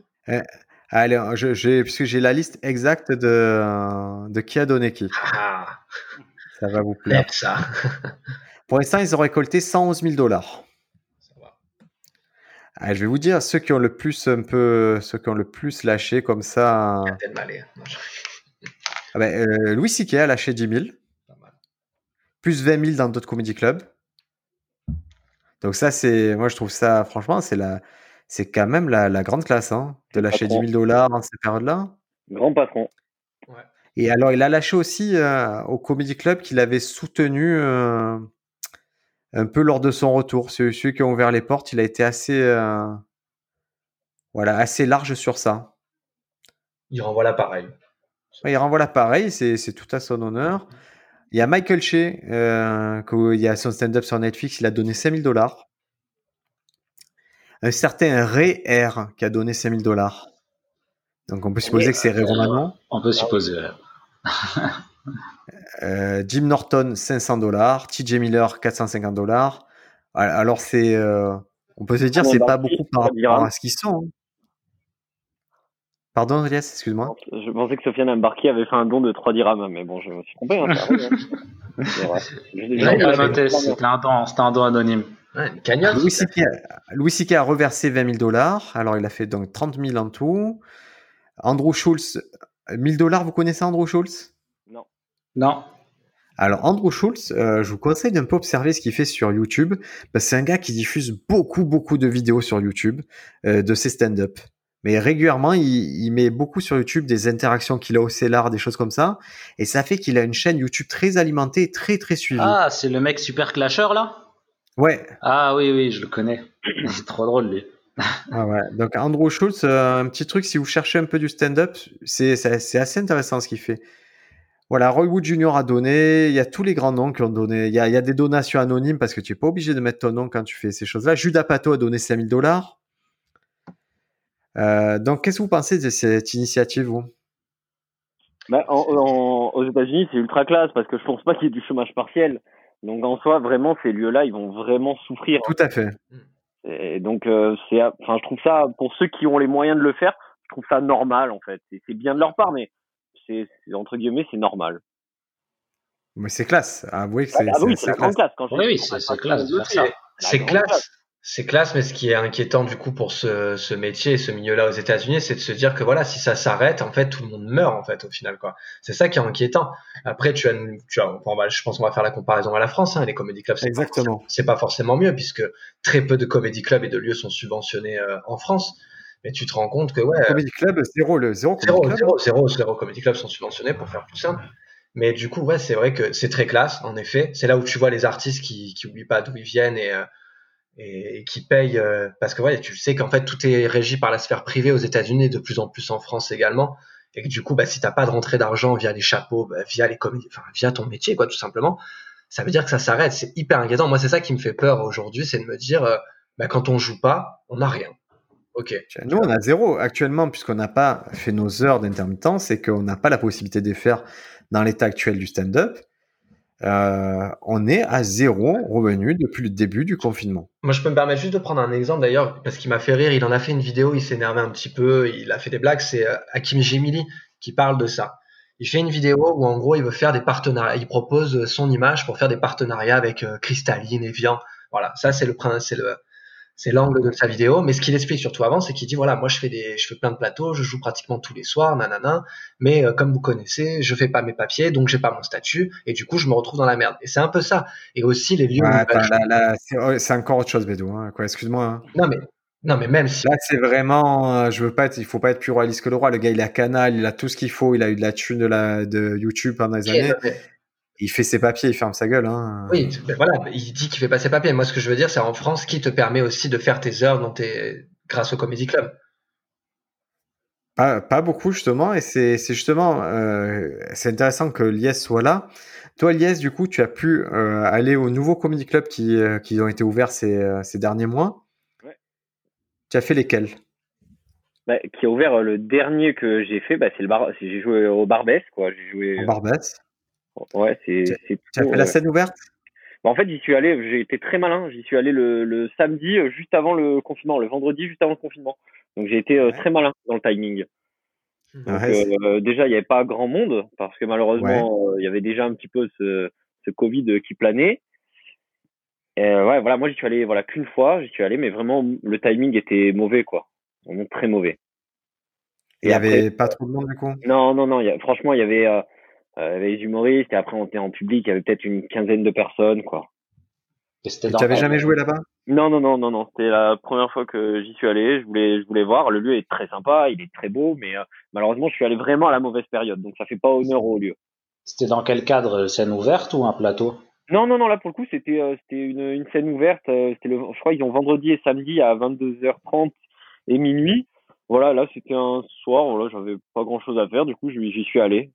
Allez, je, j'ai, puisque j'ai la liste exacte de, de qui a donné qui. Ah, Ça va vous plaire. ça. Pour l'instant, ils ont récolté 111 000 dollars. Ah, je vais vous dire ceux qui ont le plus un peu, ceux qui ont le plus lâché comme ça. Je- Ah ben, euh, Louis C.K. a lâché 10 000, pas mal. plus 20 000 dans d'autres comedy clubs. Donc ça, c'est, moi je trouve ça, franchement, c'est la, c'est quand même la, la grande classe, hein, de lâcher 10 Patron. 000 dollars dans cette période-là. Grand patron. Et alors, il a lâché aussi euh, au comedy club qu'il avait soutenu euh, un peu lors de son retour. Ceux, ceux qui ont ouvert les portes, il a été assez, euh, voilà, assez large sur ça. Il renvoie l'appareil. Ouais, Il renvoie l'appareil, c'est c'est tout à son honneur. Il y a Michael Shea, euh, il y a son stand-up sur Netflix, il a donné 5000 dollars. Un certain Ray R qui a donné 5000 dollars. Donc on peut supposer que c'est Ray Romano. On peut supposer. Euh, Jim Norton 500 dollars, TJ Miller 450 dollars. Alors c'est, euh, on peut se dire c'est pas beaucoup par rapport à ce qu'ils sont. hein. Pardon Elias, excuse-moi. Je pensais que Sofiane Embarki avait fait un don de 3 dirhams, mais bon, je me suis trompé. Hein, arrive, hein. C'était un don, c'était un don anonyme. Ouais, cagnotte. Louis C.K. a- Louis C.K. a reversé 20 000 dollars. Alors, il a fait donc 30 000 en tout. Andrew Schultz, 1000 dollars, vous connaissez Andrew Schultz Non. Alors, Andrew Schultz, euh, je vous conseille d'un peu observer ce qu'il fait sur YouTube. Parce que c'est un gars qui diffuse beaucoup, beaucoup de vidéos sur YouTube euh, de ses stand-up. Mais régulièrement, il, il met beaucoup sur YouTube des interactions qu'il a au cellar, des choses comme ça. Et ça fait qu'il a une chaîne YouTube très alimentée, très, très suivie. Ah, c'est le mec super clasher là? Ouais, Ah oui, oui, je le connais. C'est trop drôle lui. Ah ouais. Donc Andrew Schultz, euh, un petit truc, si vous cherchez un peu du stand-up, c'est c'est- c'est assez intéressant ce qu'il fait. Voilà, Roy Wood Jr. a donné, il y a tous les grands noms qui ont donné, il y a, il y a des donations anonymes parce que tu n'es pas obligé de mettre ton nom quand tu fais ces choses-là. Judas Pato a donné 5000 dollars. Euh, donc qu'est-ce que vous pensez de cette initiative, vous? Bah, en- en- aux États-Unis, c'est ultra classe parce que je pense pas qu'il y ait du chômage partiel. Donc en soi, vraiment, ces lieux-là, ils vont vraiment souffrir. Tout à fait. Et donc, euh, c'est, enfin, je trouve ça pour ceux qui ont les moyens de le faire, je trouve ça normal en fait. C'est, c'est bien de leur part, mais c'est, entre guillemets, c'est normal. Mais c'est classe. Avouez que c'est ah bah oui, c'est- c'est grande classe. classe. Quand je Oui, oui, c'est classe de faire ça. la C'est classe. C'est classe, mais ce qui est inquiétant du coup pour ce, ce métier et ce milieu-là aux États-Unis, c'est de se dire que voilà, si ça s'arrête, en fait, tout le monde meurt en fait au final quoi. C'est ça qui est inquiétant. Après, tu as, tu je pense qu'on va faire la comparaison à la France. Hein, les comédie clubs, c'est pas Exactement. c'est pas forcément mieux puisque très peu de comédie clubs et de lieux sont subventionnés euh, en France. Mais tu te rends compte que ouais, Comedy Club, zéro, le zéro Comedy zéro, Club. zéro, zéro, zéro comédie clubs sont subventionnés pour faire plus simple. Mais du coup, ouais, c'est vrai que c'est très classe, en effet. C'est là où tu vois les artistes qui, qui oublient pas d'où ils viennent et, euh, et, et qui payent euh, parce que ouais, tu sais qu'en fait tout est régi par la sphère privée aux États-Unis et de plus en plus en France également. Et que du coup, bah, si t'as pas de rentrée d'argent via les chapeaux, bah, via les comédies, enfin via ton métier, quoi, tout simplement, ça veut dire que ça s'arrête. C'est hyper inquiétant. Moi, c'est ça qui me fait peur aujourd'hui, c'est de me dire, euh, bah, quand on joue pas, on n'a rien. Ok. Nous, on a zéro actuellement, puisqu'on n'a pas fait nos heures d'intermittence et qu'on n'a pas la possibilité de les faire dans l'état actuel du stand-up. Euh, on est à zéro revenu depuis le début du confinement. Moi, je peux me permettre juste de prendre un exemple d'ailleurs, parce qu'il m'a fait rire. Il en a fait une vidéo, il s'énervait un petit peu, il a fait des blagues. C'est euh, Hakim Gemili qui parle de ça. Il fait une vidéo où en gros, il veut faire des partenariats. Il propose son image pour faire des partenariats avec euh, Cristalline, Evian. Voilà, ça c'est le prince, c'est le c'est l'angle de sa vidéo. Mais ce qu'il explique surtout avant, c'est qu'il dit voilà, moi je fais des, je fais plein de plateaux, je joue pratiquement tous les soirs, nanana. Mais euh, comme vous connaissez, je fais pas mes papiers, donc j'ai pas mon statut, et du coup je me retrouve dans la merde. Et c'est un peu ça. Et aussi les lieux. Ouais, c'est oh, c'est encore autre chose, Bédou. Hein, quoi, excuse-moi. hein. Non mais non mais même si Là, c'est vraiment, euh, je veux pas être, il faut pas être plus royaliste que le roi. Le gars, il a Canal, il a tout ce qu'il faut, il a eu de la thune de la de YouTube pendant des années. Il fait ses papiers, il ferme sa gueule. Hein. Oui, ben voilà, il dit qu'il fait pas ses papiers. Moi, ce que je veux dire, c'est en France, qui te permet aussi de faire tes heures dont es, grâce au Comedy Club? Pas, pas beaucoup justement, et c'est justement euh, c'est intéressant que Lies soit là. Toi, Lies, du coup, tu as pu euh, aller au nouveau Comedy Club qui, euh, qui ont été ouverts ces, ces derniers mois. Ouais. Tu as fait lesquels? Bah, Qui a ouvert le dernier que j'ai fait, bah, c'est le bar. J'ai joué au Barbès, quoi. J'ai joué. En Barbès. Ouais, c'est. Tu as fait la scène ouverte? Bah, en fait, j'y suis allé, j'ai été très malin. J'y suis allé le, le samedi, euh, juste avant le confinement, le vendredi, juste avant le confinement. Donc, j'ai été euh, Ouais. très malin dans le timing. Donc, Ouais, c'est- euh, déjà, il n'y avait pas grand monde, parce que malheureusement, euh, il y avait déjà un petit peu ce, ce Covid qui planait. Et, euh, ouais, voilà, moi, j'y suis allé voilà, qu'une fois, j'y suis allé, mais vraiment, le timing était mauvais, quoi. Vraiment très mauvais. Il y après- avait pas trop de monde du coup? Non, non, non. il Y a, franchement, il y avait, euh, il y avait les humoristes et après on était en public. Il y avait peut-être une quinzaine de personnes, quoi. Et Tu quel- jamais joué là-bas? Non, non, non, non, non. C'était la première fois que j'y suis allé. Je voulais, je voulais voir. Le lieu est très sympa, il est très beau, mais euh, malheureusement, je suis allé vraiment à la mauvaise période, donc ça fait pas honneur au lieu. C'était dans quel cadre? Scène ouverte ou un plateau? Non, non, non. Là, pour le coup, c'était, euh, c'était une, une scène ouverte. euh, c'était le, je crois ils ont vendredi et samedi à 22h30 et minuit. Voilà, là, c'était un soir. Voilà, j'avais pas grand-chose à faire. Du coup, j'y suis allé.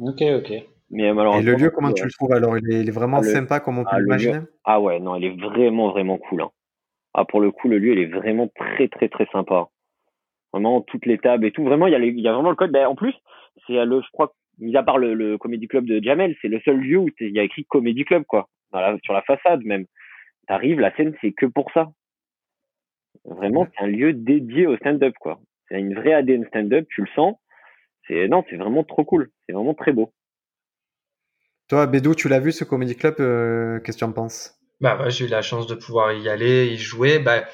Ok, ok. Mais euh, Et le lieu, comment euh, tu le trouves alors? Il est, il est vraiment Ah, le- sympa comme on peut ah, lieu- l'imaginer? Ah ouais, non, il est vraiment, vraiment cool. hein. Ah, pour le coup, le lieu, il est vraiment très, très, très sympa. Vraiment, toutes les tables et tout. Vraiment, il y a, les- il y a vraiment le code. Ben, en plus, c'est le, je crois, mis à part le, le Comedy Club de Jamel, c'est le seul lieu où il y a écrit Comedy Club, quoi. Dans la- sur la façade, même. T'arrives, la scène, c'est que pour ça. Vraiment, c'est un lieu dédié au stand-up, quoi. C'est une vraie ADN stand-up, tu le sens. C'est, non, c'est vraiment trop cool. C'est vraiment très beau. Toi, Bédou, tu l'as vu ce Comedy Club euh, Qu'est-ce que tu en penses? Bah ouais, j'ai eu la chance de pouvoir y aller, y jouer. Bah,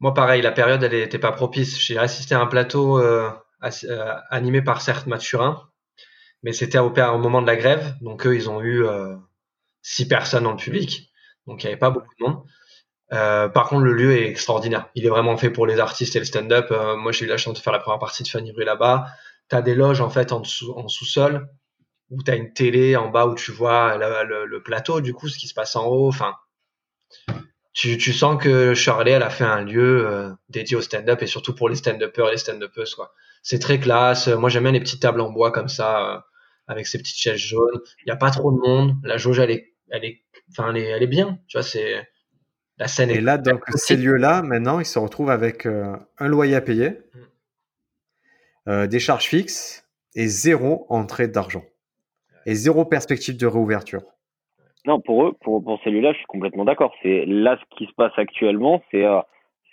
moi, pareil, la période, elle était pas propice. J'ai assisté à un plateau euh, euh, animé par Certes Mathurin, mais c'était au, au moment de la grève. Donc eux, ils ont eu euh, six personnes dans le public, donc il y avait pas beaucoup de monde. Euh, par contre, le lieu est extraordinaire. Il est vraiment fait pour les artistes et le stand-up. Euh, moi, j'ai eu la chance de faire la première partie de Fanny Rue là-bas. T'as des loges en fait en dessous, en sous-sol, où t'as une télé en bas où tu vois la- le, le plateau, du coup, ce qui se passe en haut. Enfin, tu, tu sens que Shirley, elle a fait un lieu euh, dédié au stand-up et surtout pour les stand-uppers et les stand-uppeuses, quoi. C'est très classe. Moi, j'aime bien les petites tables en bois comme ça, euh, avec ces petites chaises jaunes. Il n'y a pas trop de monde. La jauge, elle est, elle est, enfin, elle est, elle est bien. Tu vois, c'est, la scène est Et là, donc, ces lieux-là, maintenant, ils se retrouvent avec euh, un loyer à payer, Mm. Euh, des charges fixes et zéro entrée d'argent. Et zéro perspective de réouverture. Non, pour eux, pour, pour celui-là, je suis complètement d'accord. C'est là ce qui se passe actuellement, c'est euh,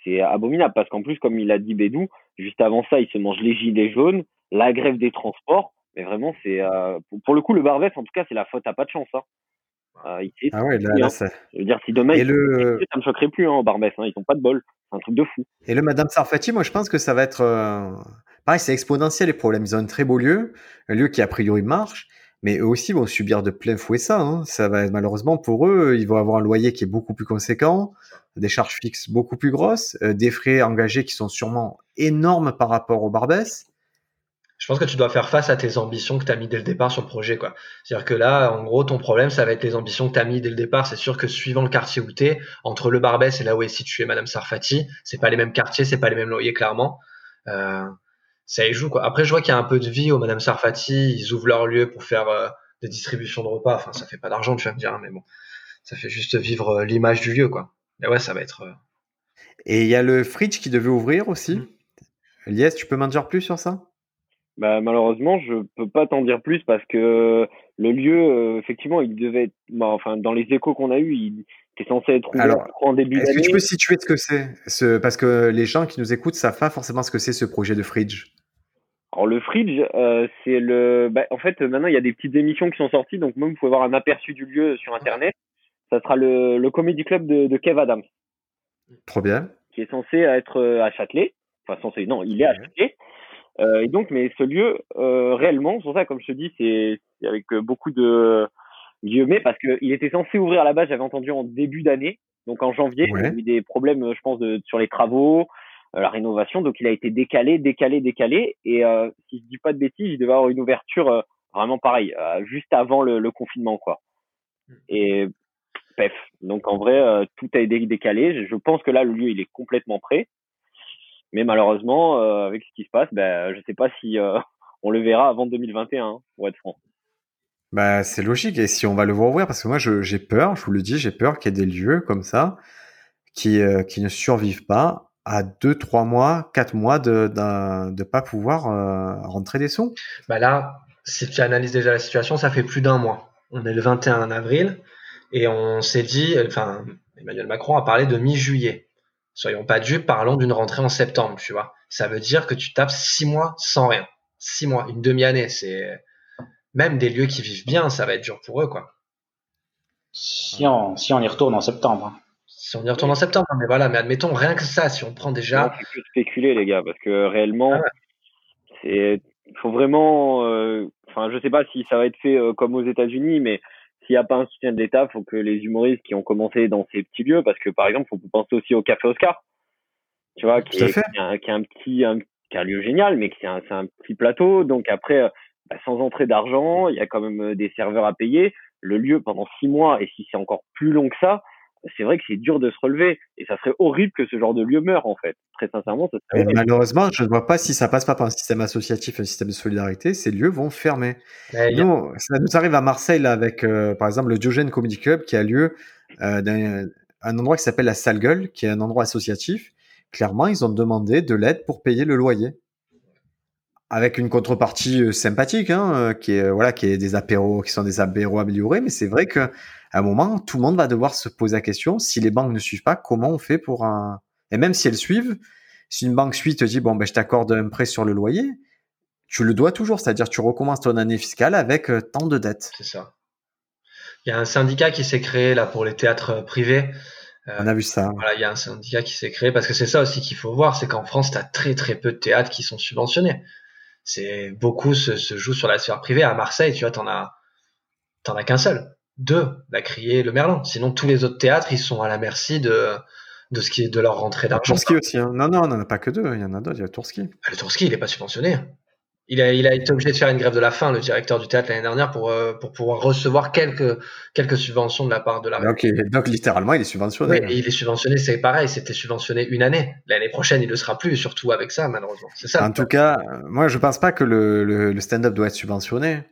c'est abominable parce qu'en plus, comme il a dit Bédou, juste avant ça, il se mange les gilets jaunes, la grève des transports. Mais vraiment, c'est euh, pour, pour le coup le Barbès, en tout cas, c'est la faute à pas de chance. Hein. Euh, Ah ouais, là, là, hein. ça- je veux dire, si demain Et ils le, ça me choquerait plus hein, au Barbès. Hein, ils ont pas de bol. C'est un truc de fou. et le Madame Sarfati, moi, je pense que ça va être. Pareil, c'est exponentiel les problèmes. Ils ont un très beau lieu, un lieu qui a priori marche, mais eux aussi vont subir de plein fouet ça. hein. Ça va malheureusement pour eux, ils vont avoir un loyer qui est beaucoup plus conséquent, des charges fixes beaucoup plus grosses, euh, des frais engagés qui sont sûrement énormes par rapport au Barbès. je pense que tu dois faire face à tes ambitions que tu as mis dès le départ sur le projet. C'est-à-dire que là, en gros, ton problème, ça va être les ambitions que tu as mis dès le départ. C'est sûr que suivant le quartier où tu es, entre le Barbès et là où est située Madame Sarfati, c'est pas les mêmes quartiers, c'est pas les mêmes loyers, clairement. Euh, ça y joue. Quoi. Après, je vois qu'il y a un peu de vie au Madame Sarfati. Ils ouvrent leur lieu pour faire euh, des distributions de repas. Enfin, ça fait pas d'argent, tu vas me dire, hein, mais bon. Ça fait juste vivre euh, l'image du lieu. quoi. Mais ouais, ça va être... euh, Et il y a le Fridge qui devait ouvrir aussi. Mm. Lies, tu peux m'en dire plus sur ça? Bah, malheureusement, je peux pas t'en dire plus parce que le lieu, euh, effectivement, il devait être, bah, enfin, dans les échos qu'on a eu, il était censé être ouvert Alors, en début Est-ce que d'année. tu peux situer ce que c'est? Ce... Parce que les gens qui nous écoutent savent pas forcément ce que c'est ce projet de Fridge. Alors le Fridge, euh, c'est le. Bah, en fait, maintenant il y a des petites émissions qui sont sorties, donc même vous pouvez avoir un aperçu du lieu sur internet. Ça sera le, le Comedy Club de, de Kev Adams, Trop bien. qui est censé être euh, à Châtelet. Enfin censé, non, il est à Ouais. Châtelet. Euh, et donc, mais ce lieu, euh, réellement, c'est pour ça, comme je te dis, c'est avec euh, beaucoup de guillemets, parce qu'il était censé ouvrir à la base, j'avais entendu en début d'année, donc en janvier, il y a Ouais. eu des problèmes, je pense, de, sur les travaux, euh, la rénovation, donc il a été décalé, décalé, décalé, et euh, si je dis pas de bêtises, il devait avoir une ouverture euh, Vraiment pareil, juste avant le, le, confinement, quoi. Et pef. Donc en vrai, tout a été décalé. Je pense que là, le lieu, il est complètement prêt. Mais malheureusement, avec ce qui se passe, ben, je sais pas si on le verra avant 2021, hein, pour être franc. Bah, c'est logique. Et si on va le voir ouvrir, parce que moi, j'ai peur, je vous le dis, j'ai peur qu'il y ait des lieux comme ça qui, euh, qui ne survivent pas à 2, 3 mois, 4 mois de ne pas pouvoir euh, rentrer des sons. Bah là, si tu analyses déjà la situation, ça fait plus d'un mois. On est le 21 avril et on s'est dit, enfin, Emmanuel Macron a parlé de mi-juillet. Soyons pas dupes, parlons d'une rentrée en septembre, tu vois. Ça veut dire que tu tapes 6 mois sans rien. 6 mois, une demi-année, c'est même des lieux qui vivent bien, ça va être dur pour eux, quoi. Si on, si on y retourne en septembre. Hein. Si on y retourne en septembre, mais voilà, mais admettons rien que ça, si on prend déjà. C'est plus spéculer, les gars, parce que réellement, ah c'est, il faut vraiment, euh, enfin, je sais pas si ça va être fait euh, comme aux États-Unis, mais s'il n'y a pas un soutien de l'État, faut que les humoristes qui ont commencé dans ces petits lieux, parce que par exemple, faut penser aussi au Café Oscar, tu vois, qui, est, un, qui, un, petit, un, qui un lieu génial, mais qui est un, c'est un petit plateau, donc après, bah, sans entrée d'argent, il y a quand même euh, des serveurs à payer. Le lieu pendant six mois, et si c'est encore plus long que ça, c'est vrai que c'est dur de se relever et ça serait horrible que ce genre de lieu meure en fait. Très sincèrement, malheureusement, je ne vois pas si ça passe pas par un système associatif, un système de solidarité, ces lieux vont fermer. nous, ça nous arrive à Marseille avec, euh, par exemple, le Diogène Comedy Club qui a lieu euh, dans un endroit qui s'appelle la Salle Gueule, qui est un endroit associatif. Clairement, ils ont demandé de l'aide pour payer le loyer avec une contrepartie euh, sympathique, hein, euh, qui est euh, voilà, qui est des apéros, qui sont des apéros améliorés. Mais c'est vrai que à un moment, tout le monde va devoir se poser la question si les banques ne suivent pas, comment on fait pour un et même si elles suivent, si une banque suit te dit bon ben je t'accorde un prêt sur le loyer, tu le dois toujours, c'est-à-dire tu recommences ton année fiscale avec tant de dettes. C'est ça. Il y a un syndicat qui s'est créé là pour les théâtres privés. On a vu ça. Voilà, il y a un syndicat qui s'est créé parce que c'est ça aussi qu'il faut voir, c'est qu'en France, tu as très très peu de théâtres qui sont subventionnés c'est beaucoup se, se, joue sur la sphère privée. À Marseille, tu vois, t'en as, t'en as qu'un seul, deux, la Crier le Merlin. Sinon, tous les autres théâtres, ils sont à la merci de de ce qui est de leur rentrée d'argent. Tourski aussi. Hein. Non, non, on n'en a pas que deux. Il y en a d'autres. Il y a Tourski. Ah, le Tourski, il n'est pas subventionné. Il a, il a été obligé de faire une grève de la faim, le directeur du théâtre l'année dernière, pour, euh, pour pouvoir recevoir quelques, quelques subventions de la part de la Ok, donc littéralement, il est subventionné. Oui, il est subventionné, c'est pareil, c'était subventionné une année. L'année prochaine, il ne le sera plus, surtout avec ça, malheureusement. C'est ça. En tout cas, moi, je pense pas que le, le, stand-up doit être subventionné.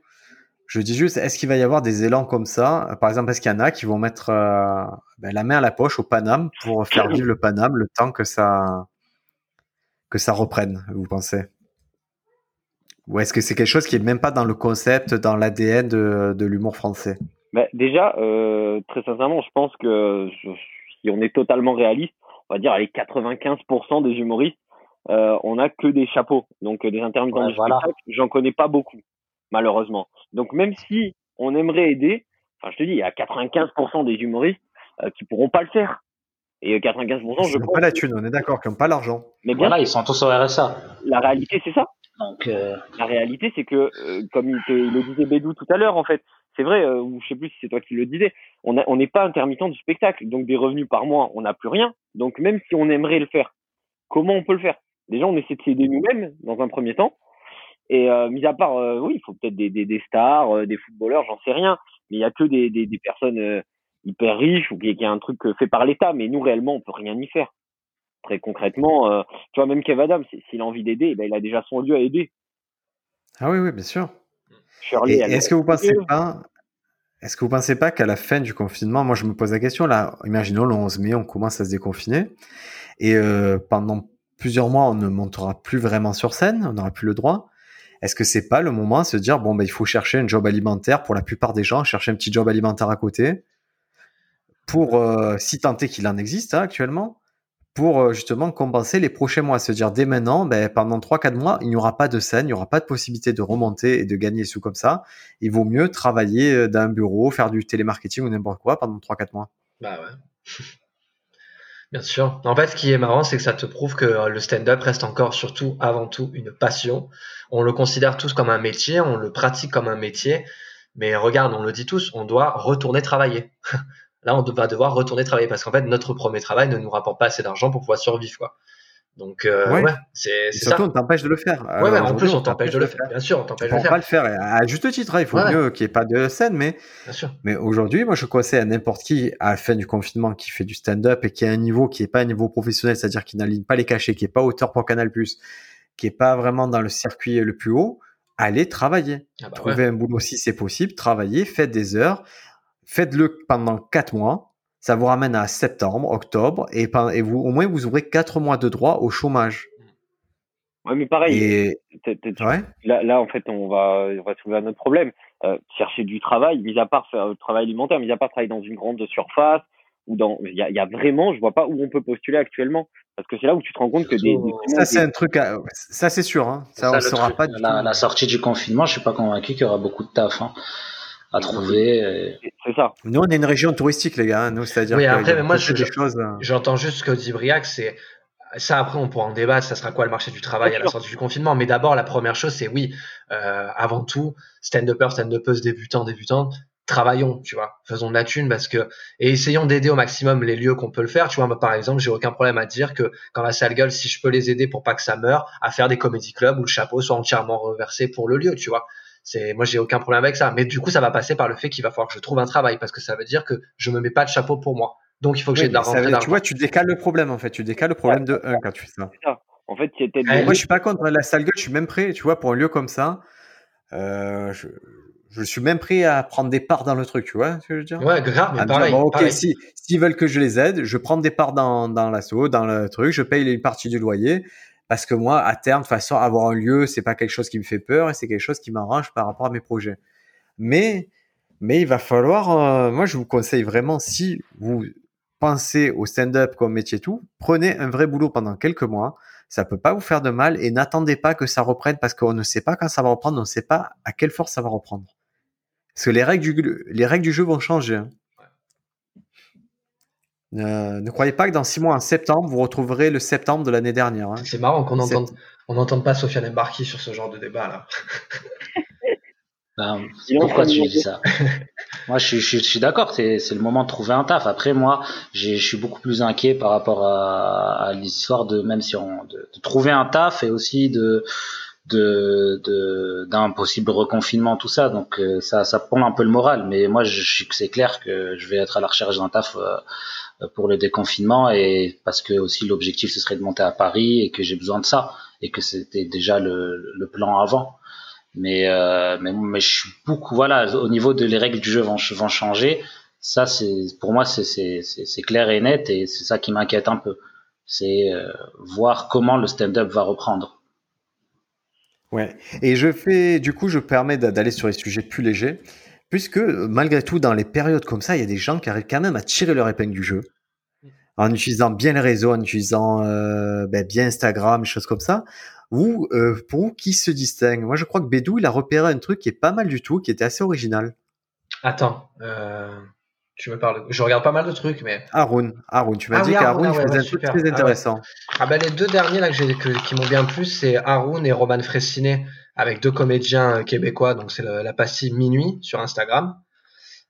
Je dis juste, est-ce qu'il va y avoir des élans comme ça? Par exemple, est-ce qu'il y en a qui vont mettre euh, ben, la main à la poche au Paname pour faire vivre le Paname le temps que ça, que ça reprenne, vous pensez? Ou est-ce que c'est quelque chose qui est même pas dans le concept, dans l'ADN de, de l'humour français? Bah, Déjà, euh, très sincèrement, je pense que si on est totalement réaliste, on va dire les 95% des humoristes, euh, on n'a que des chapeaux, donc des intermittents du spectacle. J'en connais pas beaucoup, malheureusement. Donc même si on aimerait aider, enfin je te dis, il y a 95% des humoristes euh, qui pourront pas le faire. Et 95%, je pense. pas la thune, on est d'accord, qui n'ont pas l'argent. Mais bien voilà, ils sont tous au RSA. La réalité, c'est ça. Donc, euh, la réalité, c'est que, euh, comme il, le disait Bédou tout à l'heure, en fait, c'est vrai, euh, ou je sais plus si c'est toi qui le disais, on n'est pas intermittent du spectacle, donc des revenus par mois, on n'a plus rien. Donc même si on aimerait le faire, comment on peut le faire? Déjà, on essaie de s'aider nous-mêmes dans un premier temps. Et mis à part, oui, il faut peut-être des, des, des, stars, des footballeurs, j'en sais rien, mais il y a que des, des, des personnes hyper riches ou qu'il y a un truc fait par l'État, mais nous réellement, on peut rien y faire très concrètement, euh, tu vois, même Kev Adams, s'il a envie d'aider, ben, il a déjà son lieu à aider. Ah oui, oui, bien sûr. Est-ce que vous pensez pas, est-ce que vous pensez pas qu'à la fin du confinement, moi je me pose la question là, imaginons le 11 mai, on commence à se déconfiner et euh, pendant plusieurs mois on ne montera plus vraiment sur scène, on n'aura plus le droit. Est-ce que c'est pas le moment de se dire bon ben il faut chercher un job alimentaire pour la plupart des gens, chercher un petit job alimentaire à côté pour euh, si tenter qu'il en existe hein, actuellement pour euh, justement compenser les prochains mois. Se dire dès maintenant, ben, pendant 3-4 mois, il n'y aura pas de scène, il n'y aura pas de possibilité de remonter et de gagner sous comme ça. Il vaut mieux travailler euh, dans un bureau, faire du télémarketing ou n'importe quoi pendant 3-4 mois. Bah ouais. Bien sûr. En fait, ce qui est marrant, c'est que ça te prouve que euh, le stand-up reste encore, surtout, avant tout, une passion. On le considère tous comme un métier, on le pratique comme un métier. Mais regarde, on le dit tous, on doit retourner travailler. Là, on va devoir retourner travailler parce qu'en fait, notre premier travail ne nous rapporte pas assez d'argent pour pouvoir survivre. Quoi. Donc, euh, ouais, c'est ça. Surtout, on t'empêche de le faire. Ouais, ouais en plus, on t'empêche de le faire. Bien sûr, on t'empêche de le faire. pas le faire. À juste titre, hein, il faut mieux qu'il n'y ait pas de scène, mais, Bien sûr. mais aujourd'hui, moi, je conseille à n'importe qui, à la fin du confinement, qui fait du stand-up et qui a un niveau qui n'est pas un niveau professionnel, c'est-à-dire qui n'aligne pas les cachets, qui n'est pas auteur pour Canal+, qui n'est pas vraiment dans le circuit le plus haut, allez travailler. Ah bah Trouvez un boulot si c'est possible, travaillez, faites des heures, faites-le pendant quatre mois ça vous ramène à septembre, octobre, et, et vous, au moins vous aurez quatre mois de droit au chômage. Ouais, mais pareil. Là, là, en fait, on va, on va trouver un autre problème. Euh, chercher du travail, mis à part faire le travail alimentaire, mis à part travailler dans une grande surface, ou dans, il y a, y a, vraiment, je vois pas où on peut postuler actuellement, parce que c'est là où tu te rends compte que des, ça c'est un truc, ça c'est sûr, hein. ça, on saura pas. La, la, sortie du confinement, je suis pas convaincu qu'il y aura beaucoup de taf. Hein à trouver. C'est ça. Nous, on est une région touristique, les gars. Hein, nous, c'est-à-dire. Oui, après, mais moi, je, euh. j'entends juste ce que dit Briac, c'est ça. Après, on pourra en débattre. Ça sera quoi le marché du travail à la sortie du confinement? Mais d'abord, la première chose, c'est oui. Euh, avant tout, stand-upper, stand-upeuse, débutants, débutantes, travaillons, tu vois, faisons de la thune parce que et essayons d'aider au maximum les lieux qu'on peut le faire. Tu vois, par exemple, j'ai aucun problème à dire que quand la salle gueule, si je peux les aider pour pas que ça meure, à faire des comédie clubs où le chapeau soit entièrement reversé pour le lieu, tu vois. C'est moi j'ai aucun problème avec ça, mais du coup ça va passer par le fait qu'il va falloir que je trouve un travail parce que ça veut dire que je me mets pas de chapeau pour moi. Donc il faut que j'ai de la rentrée Tu vois, tu décales le problème en fait, tu décales le problème de 1 quand tu fais ça. En fait, moi je suis pas contre la salle gueule, je suis même prêt, tu vois, pour un lieu comme ça. Euh, je, je, suis même prêt à prendre des parts dans le truc, tu vois ce que je veux dire? Ouais, grave, mais pareil, bon, ok, si s'ils veulent que je les aide, je prends des parts dans, dans l'assaut, dans le truc, je paye une partie du loyer parce que moi, à terme, de façon, avoir un lieu, c'est pas quelque chose qui me fait peur et c'est quelque chose qui m'arrange par rapport à mes projets. Mais, mais il va falloir, euh, moi, je vous conseille vraiment, si vous pensez au stand-up comme métier tout, prenez un vrai boulot pendant quelques mois. Ça peut pas vous faire de mal et n'attendez pas que ça reprenne parce qu'on ne sait pas quand ça va reprendre, on ne sait pas à quelle force ça va reprendre. Parce que les règles du, les règles du jeu vont changer. Hein. Euh, ne croyez pas que dans six mois, en septembre, vous retrouverez le septembre de l'année dernière. Hein. C'est marrant qu'on n'entende on pas Sofiane Embarki sur ce genre de débat là. Ben, pourquoi tu dis ça? Moi, je, je, je suis d'accord, c'est le moment de trouver un taf. Après, moi, je suis beaucoup plus inquiet par rapport à, à l'histoire de même si on de, de, trouver un taf et aussi de de d'un possible reconfinement tout ça donc euh, ça ça prend un peu le moral mais moi je, c'est clair que je vais être à la recherche d'un taf euh, pour le déconfinement et parce que aussi l'objectif ce serait de monter à Paris et que j'ai besoin de ça et que c'était déjà le, le, plan avant. Mais, euh, mais mais je suis beaucoup voilà au niveau de les règles du jeu vont, vont changer. Ça c'est pour moi c'est clair et net et c'est ça qui m'inquiète un peu. C'est euh, voir comment le stand-up va reprendre. Ouais. Et je fais du coup je permets d'aller sur les sujets plus légers. Puisque malgré tout, dans les périodes comme ça, il y a des gens qui arrivent quand même à tirer leur épingle du jeu en utilisant bien les réseaux, en utilisant euh, ben, bien Instagram, des choses comme ça. Ou euh, pour vous, qui se distingue Moi, je crois que Bédou, il a repéré un truc qui est pas mal du tout, qui était assez original. Attends, euh, tu me parles. Je regarde pas mal de trucs, mais. Haroun, Haroun, tu m'as ah dit qu'Haroun faisait un truc très ah intéressant. Ah, ben les deux derniers là que, qui m'ont bien plu, c'est Haroun et Roman Fressinet avec deux comédiens euh, québécois, donc c'est la pastille Minuit sur Instagram.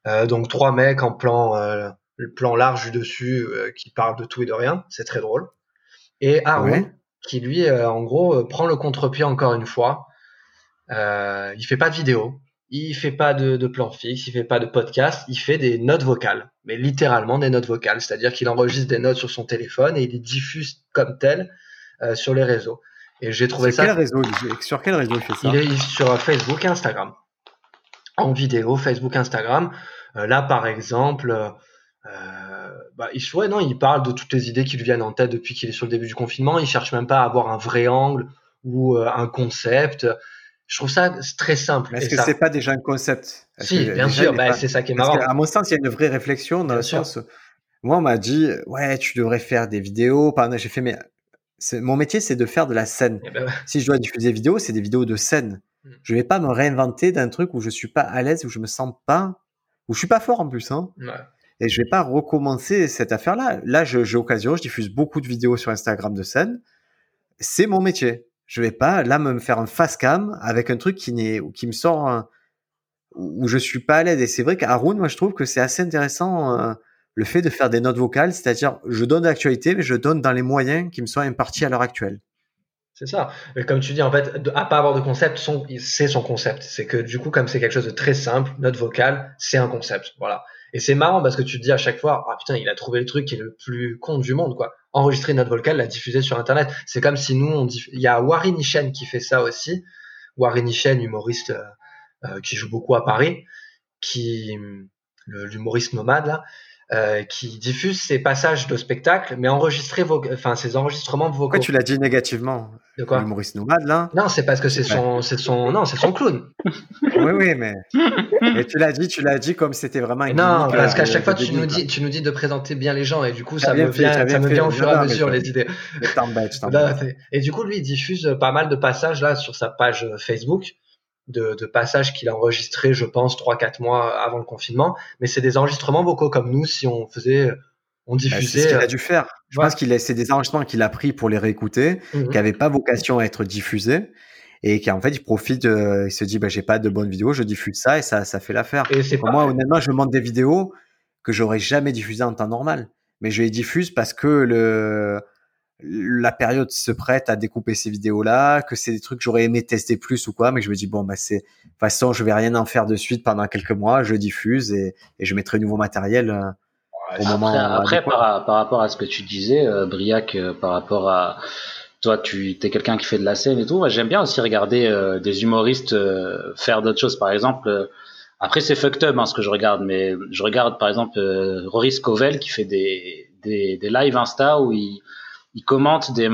Euh, donc trois mecs en plan, euh, le plan large du dessus qui parlent de tout et de rien, c'est très drôle. Et Aaron qui lui, en gros, prend le contre-pied encore une fois. il fait pas de vidéo, il fait pas de, de, plan fixe, il fait pas de podcast, il fait des notes vocales, mais littéralement des notes vocales, c'est-à-dire qu'il enregistre des notes sur son téléphone et il les diffuse comme telles sur les réseaux. Et j'ai trouvé ça. Quel réseau, sur quel réseau il fait ça? Il est sur Facebook et Instagram. En vidéo, Facebook, Instagram. Euh, là, par exemple, euh, bah, il, ouais, non, il parle de toutes les idées qui lui viennent en tête depuis qu'il est sur le début du confinement. Il cherche même pas à avoir un vrai angle ou euh, un concept. Je trouve ça très simple. Est-ce que c'est pas déjà un concept? Si, bien sûr. Bah, c'est ça qui est marrant. À mon sens, il y a une vraie réflexion dans le sens. Moi, on m'a dit, ouais, tu devrais faire des vidéos. J'ai fait, mais mon métier, c'est de faire de la scène. Eh ben si je dois diffuser des vidéos, c'est des vidéos de scène. Je mm. Je vais pas me réinventer d'un truc où je suis pas à l'aise, où je me sens pas, où je suis pas fort en plus. Hein. Et je vais pas recommencer cette affaire-là. Là, j'ai occasion, je diffuse beaucoup de vidéos sur Instagram de scène. C'est mon métier. Je vais pas là me faire un face cam avec un truc qui n'est, qui me sort où je suis pas à l'aise. Et c'est vrai qu'Haroun, moi, je trouve que c'est assez intéressant. Euh, le fait de faire des notes vocales, c'est-à-dire je donne l'actualité, mais je donne dans les moyens qui me sont impartis à l'heure actuelle. C'est ça. Mais comme tu dis, en fait, à pas avoir de concept, c'est son concept. C'est que du coup, comme c'est quelque chose de très simple, note vocale, c'est un concept. Voilà. Et c'est marrant parce que tu te dis à chaque fois, ah putain, il a trouvé le truc qui est le plus con du monde, quoi. Enregistrer une note la diffuser sur Internet. C'est comme si nous, on il y a Warren Nishen qui fait ça aussi. Warren Nishen, humoriste euh, euh, qui joue beaucoup à Paris, qui l'humoriste nomade là, euh, qui diffuse ses passages de spectacle, mais enregistrés, enfin ses enregistrements vocaux. Pourquoi tu l'as dit négativement? De quoi? Maurice Nomade là? Non, c'est parce que c'est son, c'est son, non, c'est son clown. oui, oui, mais, mais tu l'as dit, tu l'as dit comme c'était vraiment. Une non, parce qu'à chaque fois tu nous dis, tu nous dis de présenter bien les gens et du coup ça me vient, ça me vient au fur et à mesure les idées. Et du coup lui il diffuse pas mal de passages là sur sa page Facebook de, de passages qu'il a enregistrés, je pense, 3-4 mois avant le confinement. Mais c'est des enregistrements vocaux comme nous, si on faisait, on bah, diffusait. c'est ce qu'il a dû faire. Je pense qu'il c'est des enregistrements qu'il a pris pour les réécouter, mhm. qui n'avaient pas vocation à être diffusés. Et qui en fait il profite, il se dit bah j'ai pas de bonnes vidéos, je diffuse ça et ça ça fait l'affaire. Moi honnêtement je monte des vidéos que j'aurais jamais diffusées en temps normal, mais je les diffuse parce que le la période se prête à découper ces vidéos-là, que c'est des trucs que j'aurais aimé tester plus ou quoi, mais je me dis bon bah c'est de toute façon je vais rien en faire de suite pendant quelques mois, je diffuse et, et je mettrai nouveau matériel euh, au après, moment. Après par, par, rapport à ce que tu disais, euh, Briac, euh, par rapport à toi, tu es quelqu'un qui fait de la scène et tout. J'aime bien aussi regarder euh, des humoristes faire d'autres choses. Par exemple, après c'est fucked up hein, ce que je regarde, mais je regarde par exemple Rory Scovel qui fait des, des, des lives Insta où il il commente des,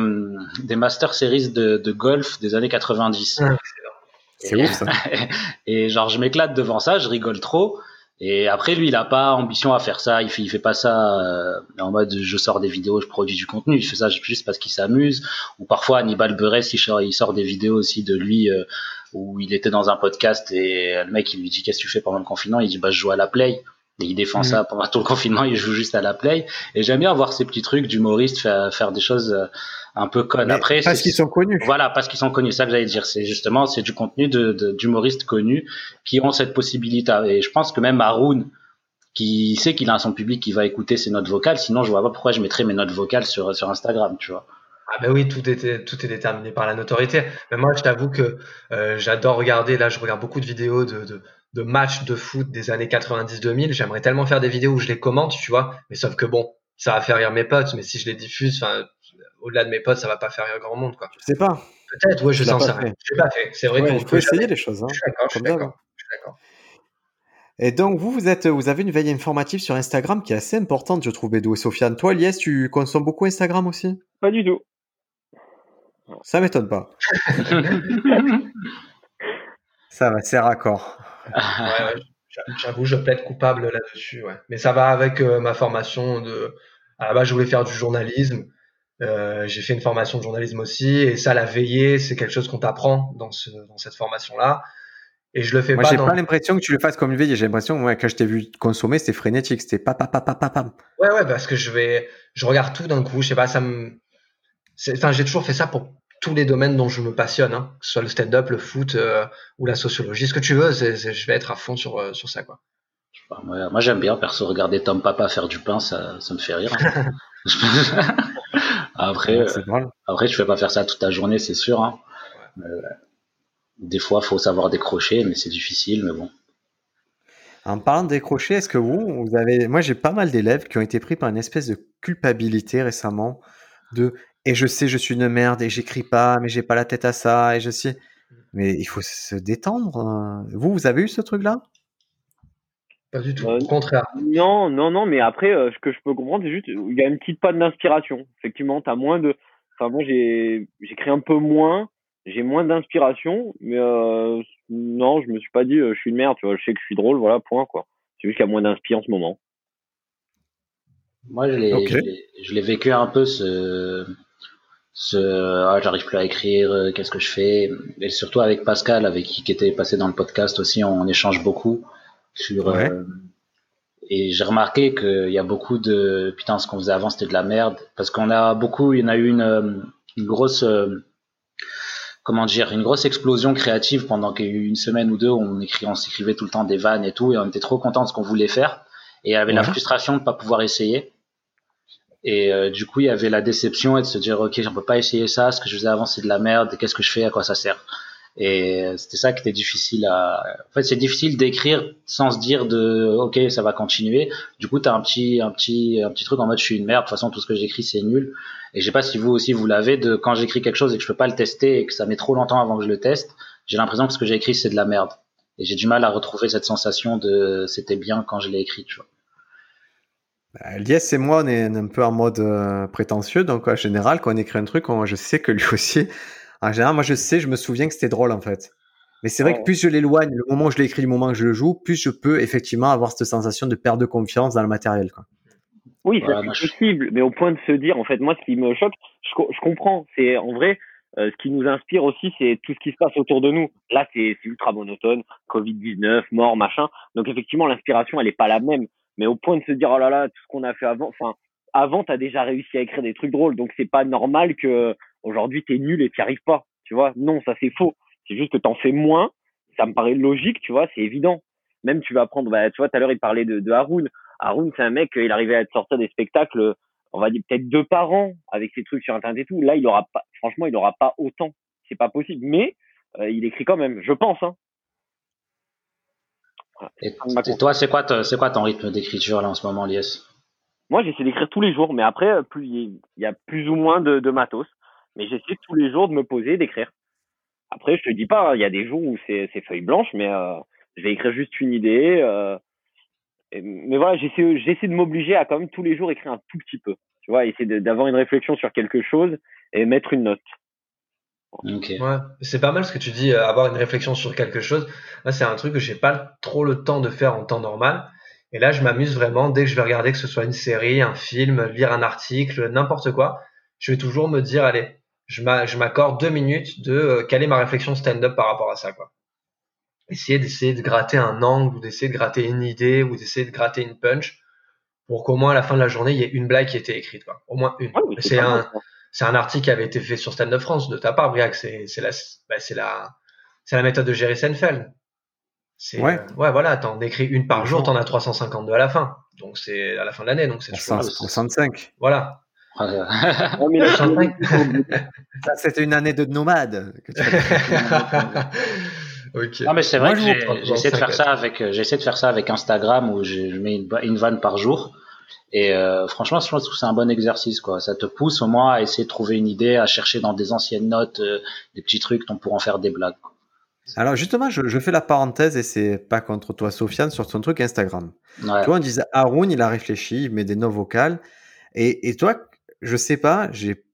des Master Series de, de golf des années 90. c'est ouf ça. et genre je m'éclate devant ça, je rigole trop. Et après lui, il a pas ambition à faire ça. Il fait, il fait pas ça euh, en mode je sors des vidéos, je produis du contenu. Il fait ça juste parce qu'il s'amuse. Ou parfois Hannibal Buress, il sort, il sort des vidéos aussi de lui euh, où il était dans un podcast et le mec il lui dit qu'est-ce que tu fais pendant le confinement? Il dit bah je joue à la play. Et il défend ça mm. pendant tout le confinement, il joue juste à la play. Et j'aime bien voir ces petits trucs d'humoristes faire, faire des choses euh, un peu connes. Après, parce qu'ils sont connus. Voilà, parce qu'ils sont connus. C'est ça que j'allais dire. C'est justement, c'est du contenu de, d'humoristes connus qui ont cette possibilité. Et je pense que même Haroun, qui sait qu'il a son public qui va écouter ses notes vocales, sinon je vois pas pourquoi je mettrais mes notes vocales sur, sur Instagram, tu vois. Ah ben oui, tout est, tout est déterminé par la notoriété. Mais moi, je t'avoue que euh, j'adore regarder, là, je regarde beaucoup de vidéos de, de, de matchs de foot des années 90-2000. J'aimerais tellement faire des vidéos où je les commente, tu vois. Mais sauf que bon, ça va faire rire mes potes, mais si je les diffuse, enfin, au-delà de mes potes, ça va pas faire rire grand monde, quoi. Je sais pas. Peut-être, ouais, je sens ça. Je pas fait. C'est vrai ouais, qu'on peut essayer les choses. Hein, je suis d'accord, je suis d'accord. Et donc, vous, vous, êtes, vous avez une veille informative sur Instagram qui est assez importante, je trouve, Bédou et Sofiane. Toi, Lies, tu consommes beaucoup Instagram aussi? Pas du tout. Ça m'étonne pas. ça va, c'est raccord. Ouais, J'avoue, je plaide coupable là-dessus. Ouais. Mais ça va avec euh, ma formation de. À la base, je voulais faire du journalisme. Euh, j'ai fait une formation de journalisme aussi, et ça, la veillée, c'est quelque chose qu'on t'apprend dans, ce, dans cette formation-là. Et je le fais Moi, pas. J'ai dans... pas l'impression que tu le fasses comme une veillée. J'ai l'impression, ouais, quand je t'ai vu consommer, c'était frénétique, c'était pam. Ouais, ouais, parce que je vais, je regarde tout d'un coup. Je sais pas, ça me, enfin, j'ai toujours fait ça pour tous les domaines dont je me passionne, hein, que ce soit le stand-up, le foot euh, ou la sociologie, ce que tu veux, je vais être à fond sur, euh, sur ça. Quoi. moi, j'aime bien, perso, regarder Tom Papa faire du pain, ça, ça me fait rire. après, euh, après, je fais pas faire ça toute la journée, c'est sûr. Hein. des fois, faut savoir décrocher, mais c'est difficile, mais bon. En parlant de décrocher, est-ce que vous, vous avez, moi j'ai pas mal d'élèves qui ont été pris par une espèce de culpabilité récemment de et je sais, je suis une merde et j'écris pas, mais j'ai pas la tête à ça et je sais. Mais il faut se détendre. Hein. Vous, vous avez eu ce truc-là? Pas du tout. Euh, Au contraire. Non, non, non. Mais après, euh, ce que je peux comprendre, c'est juste, il y a une petite panne d'inspiration. Effectivement, t'as moins de. Enfin, moi, j'ai, j'écris un peu moins, j'ai moins d'inspiration, mais euh, non, je me suis pas dit, je suis une merde. Tu vois, je sais que je suis drôle, voilà, point quoi. C'est juste qu'il y a moins d'inspiration en ce moment. Moi, je l'ai, je l'ai vécu un peu ce ce ah, j'arrive plus à écrire, euh, qu'est-ce que je fais? Et surtout avec Pascal, avec qui, qui était passé dans le podcast aussi, on, échange beaucoup sur. Euh, et j'ai remarqué qu'il y a beaucoup de putain, ce qu'on faisait avant, c'était de la merde, parce qu'on a beaucoup, il y en a eu une, euh, une grosse comment dire, une grosse explosion créative pendant qu'il y a eu une semaine ou deux on écrit, on s'écrivait tout le temps des vannes et tout, et on était trop content de ce qu'on voulait faire. Et il y avait la frustration de pas pouvoir essayer. Et euh, du coup, il y avait la déception et de se dire, ok, on peut pas essayer ça, ce que je faisais avant, c'est de la merde, qu'est-ce que je fais, à quoi ça sert? Et euh, c'était ça qui était difficile à... En fait, c'est difficile d'écrire sans se dire de, ok, ça va continuer. Du coup, tu as un petit, un, petit, un petit truc en mode, je suis une merde, de toute façon, tout ce que j'écris, c'est nul. Et je sais pas si vous aussi, vous l'avez, de quand j'écris quelque chose et que je peux pas le tester et que ça met trop longtemps avant que je le teste, j'ai l'impression que ce que j'ai écrit, c'est de la merde. Et j'ai du mal à retrouver cette sensation de c'était bien quand je l'ai écrit, tu vois. Bah, Lies et moi, on est un peu en mode euh, prétentieux, donc en général, quand on écrit un truc, on- je sais que lui aussi, en général, moi je sais, je me souviens que c'était drôle en fait. Mais c'est vrai que plus je l'éloigne, le moment où je l'écris, le moment où je le joue, plus je peux effectivement avoir cette sensation de perte de confiance dans le matériel. Quoi. Oui, c'est possible, mais au point de se dire, en fait, moi, ce qui me choque, je, co- je comprends, c'est en vrai, euh, ce qui nous inspire aussi, c'est tout ce qui se passe autour de nous. Là, c'est c'est ultra monotone, Covid-19, mort, machin. Donc, effectivement, l'inspiration, elle est pas la même. Mais au point de se dire, oh là là, tout ce qu'on a fait avant, enfin, avant, t'as déjà réussi à écrire des trucs drôles, donc c'est pas normal que aujourd'hui t'es nul et t'y arrives pas. Tu vois, non, ça c'est faux. C'est juste que t'en fais moins. Ça me paraît logique, tu vois, c'est évident. Même tu vas prendre, bah, tu vois, tout à l'heure il parlait de, de Haroun. Haroun, c'est un mec, il arrivait à te sortir des spectacles, on va dire peut-être deux par an avec ses trucs sur internet et tout. Là, il aura pas, franchement, il aura pas autant. C'est pas possible. Mais euh, il écrit quand même, je pense. Hein. Voilà. Et, toi, c'est quoi, c'est quoi ton rythme d'écriture là en ce moment, Lies? Moi, j'essaie d'écrire tous les jours, mais après, euh, plus il y a plus ou moins de, de matos. Mais j'essaie tous les jours de me poser, d'écrire. Après, je te dis pas, hein, il y a des jours où c'est feuille blanche, mais euh, je vais écrire juste une idée. euh, et- mais voilà, j'essaie j'essaie de m'obliger à quand même tous les jours écrire un tout petit peu. Tu vois, essayer d'avoir une réflexion sur quelque chose et mettre une note. Ok. Ouais, c'est pas mal ce que tu dis, euh, avoir une réflexion sur quelque chose. Là, c'est un truc que j'ai pas trop le temps de faire en temps normal. Et là, je m'amuse vraiment dès que je vais regarder, que ce soit une série, un film, lire un article, n'importe quoi. Je vais toujours me dire, allez, je m'a- je m'accorde deux minutes de euh, quelle est ma réflexion stand-up par rapport à ça, quoi. Essayer d'essayer de gratter un angle ou d'essayer de gratter une idée ou d'essayer de gratter une punch pour qu'au moins à la fin de la journée, il y ait une blague qui ait été écrite, quoi. Au moins une. Ouais, mais c'est un. C'est un article qui avait été fait sur Stand Up France de ta part, Briac. C'est la, bah, c'est la, c'est la méthode de Jerry Seinfeld. C'est, Ouais. euh, ouais, voilà, t'en écris une par jour, t'en as 352 à la fin. Donc c'est à la fin de l'année, donc c'est Pour toujours. 100 pour 105. Voilà. Ouais. Ouais, mais là, je- 105. Ça, c'était une année de nomade. que tu as- ok. Non mais c'est Moi, vrai que j'essaie de faire ça avec euh, j'essaie de faire ça avec Instagram où je, je mets une, une vanne par jour et euh, franchement je pense que c'est un bon exercice quoi ça te pousse au moins à essayer de trouver une idée à chercher dans des anciennes notes euh, des petits trucs dont pour en faire des blagues. Alors justement, je, je fais la parenthèse et c'est pas contre toi, Sofiane, sur ton truc Instagram. ouais. Tu vois, on disait Haroun, il a réfléchi, il met des notes vocales. Et, et toi, je sais pas, j'ai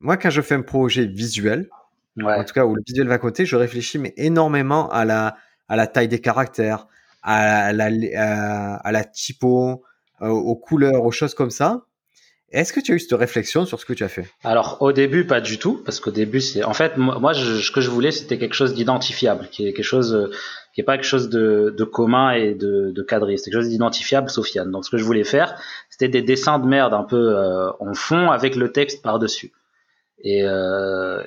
moi quand je fais un projet visuel, ouais. en tout cas où le visuel va côté, je réfléchis mais énormément à la à la taille des caractères, à la à, à la typo, aux couleurs, aux choses comme ça. Est-ce que tu as eu cette réflexion sur ce que tu as fait? Alors au début pas du tout parce qu'au début c'est en fait moi ce que je voulais c'était quelque chose d'identifiable qui est quelque chose euh, qui est pas quelque chose de, de commun et de, de cadré. C'est quelque chose d'identifiable Sofiane. Donc ce que je voulais faire c'était des dessins de merde un peu euh, en fond avec le texte par dessus et euh,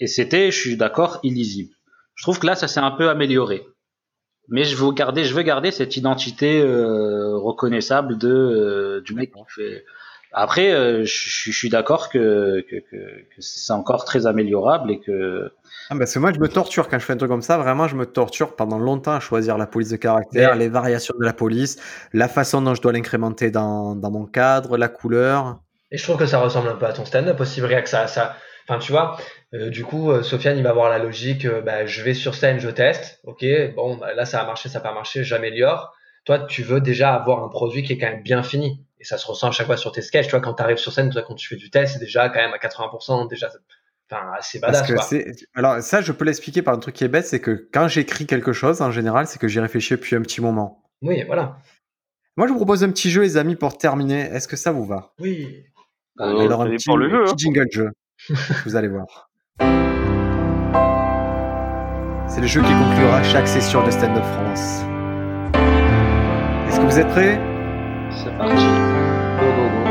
et c'était je suis d'accord illisible. Je trouve que là ça s'est un peu amélioré mais je veux garder je veux garder cette identité euh, reconnaissable de euh, du mec qui fait après, euh, je, suis d'accord que, que, que, que c'est encore très améliorable et que ah, Parce que moi, je me torture quand je fais un truc comme ça. Vraiment, je me torture pendant longtemps à choisir la police de caractère, les variations de la police, la façon dont je dois l'incrémenter dans, dans mon cadre, la couleur. Et je trouve que ça ressemble un peu à ton stand-up aussi, Briac. Ça, ça, enfin, tu vois, euh, du coup, euh, Sofiane, il va avoir la logique, euh, bah, je vais sur scène, je teste, ok, bon, bah, là, ça a marché, ça n'a pas marché, j'améliore. Toi, tu veux déjà avoir un produit qui est quand même bien fini. Et ça se ressent à chaque fois sur tes sketchs. Tu vois, quand tu arrives sur scène, toi, quand tu fais du test, c'est déjà quand même à 80%, déjà, enfin, assez Parce badass, que quoi. c'est. Alors, ça, je peux l'expliquer par un truc qui est bête c'est que quand j'écris quelque chose, en général, c'est que j'y réfléchis depuis un petit moment. Oui, voilà. Moi, je vous propose un petit jeu, les amis, pour terminer. Est-ce que ça vous va? Oui. Euh, Alors, un petit, le jeu, petit hein. jingle jeu. vous allez voir. C'est le jeu qui conclura chaque session de Stand Up France. Est-ce que vous êtes prêts? C'est parti. Go, go, go.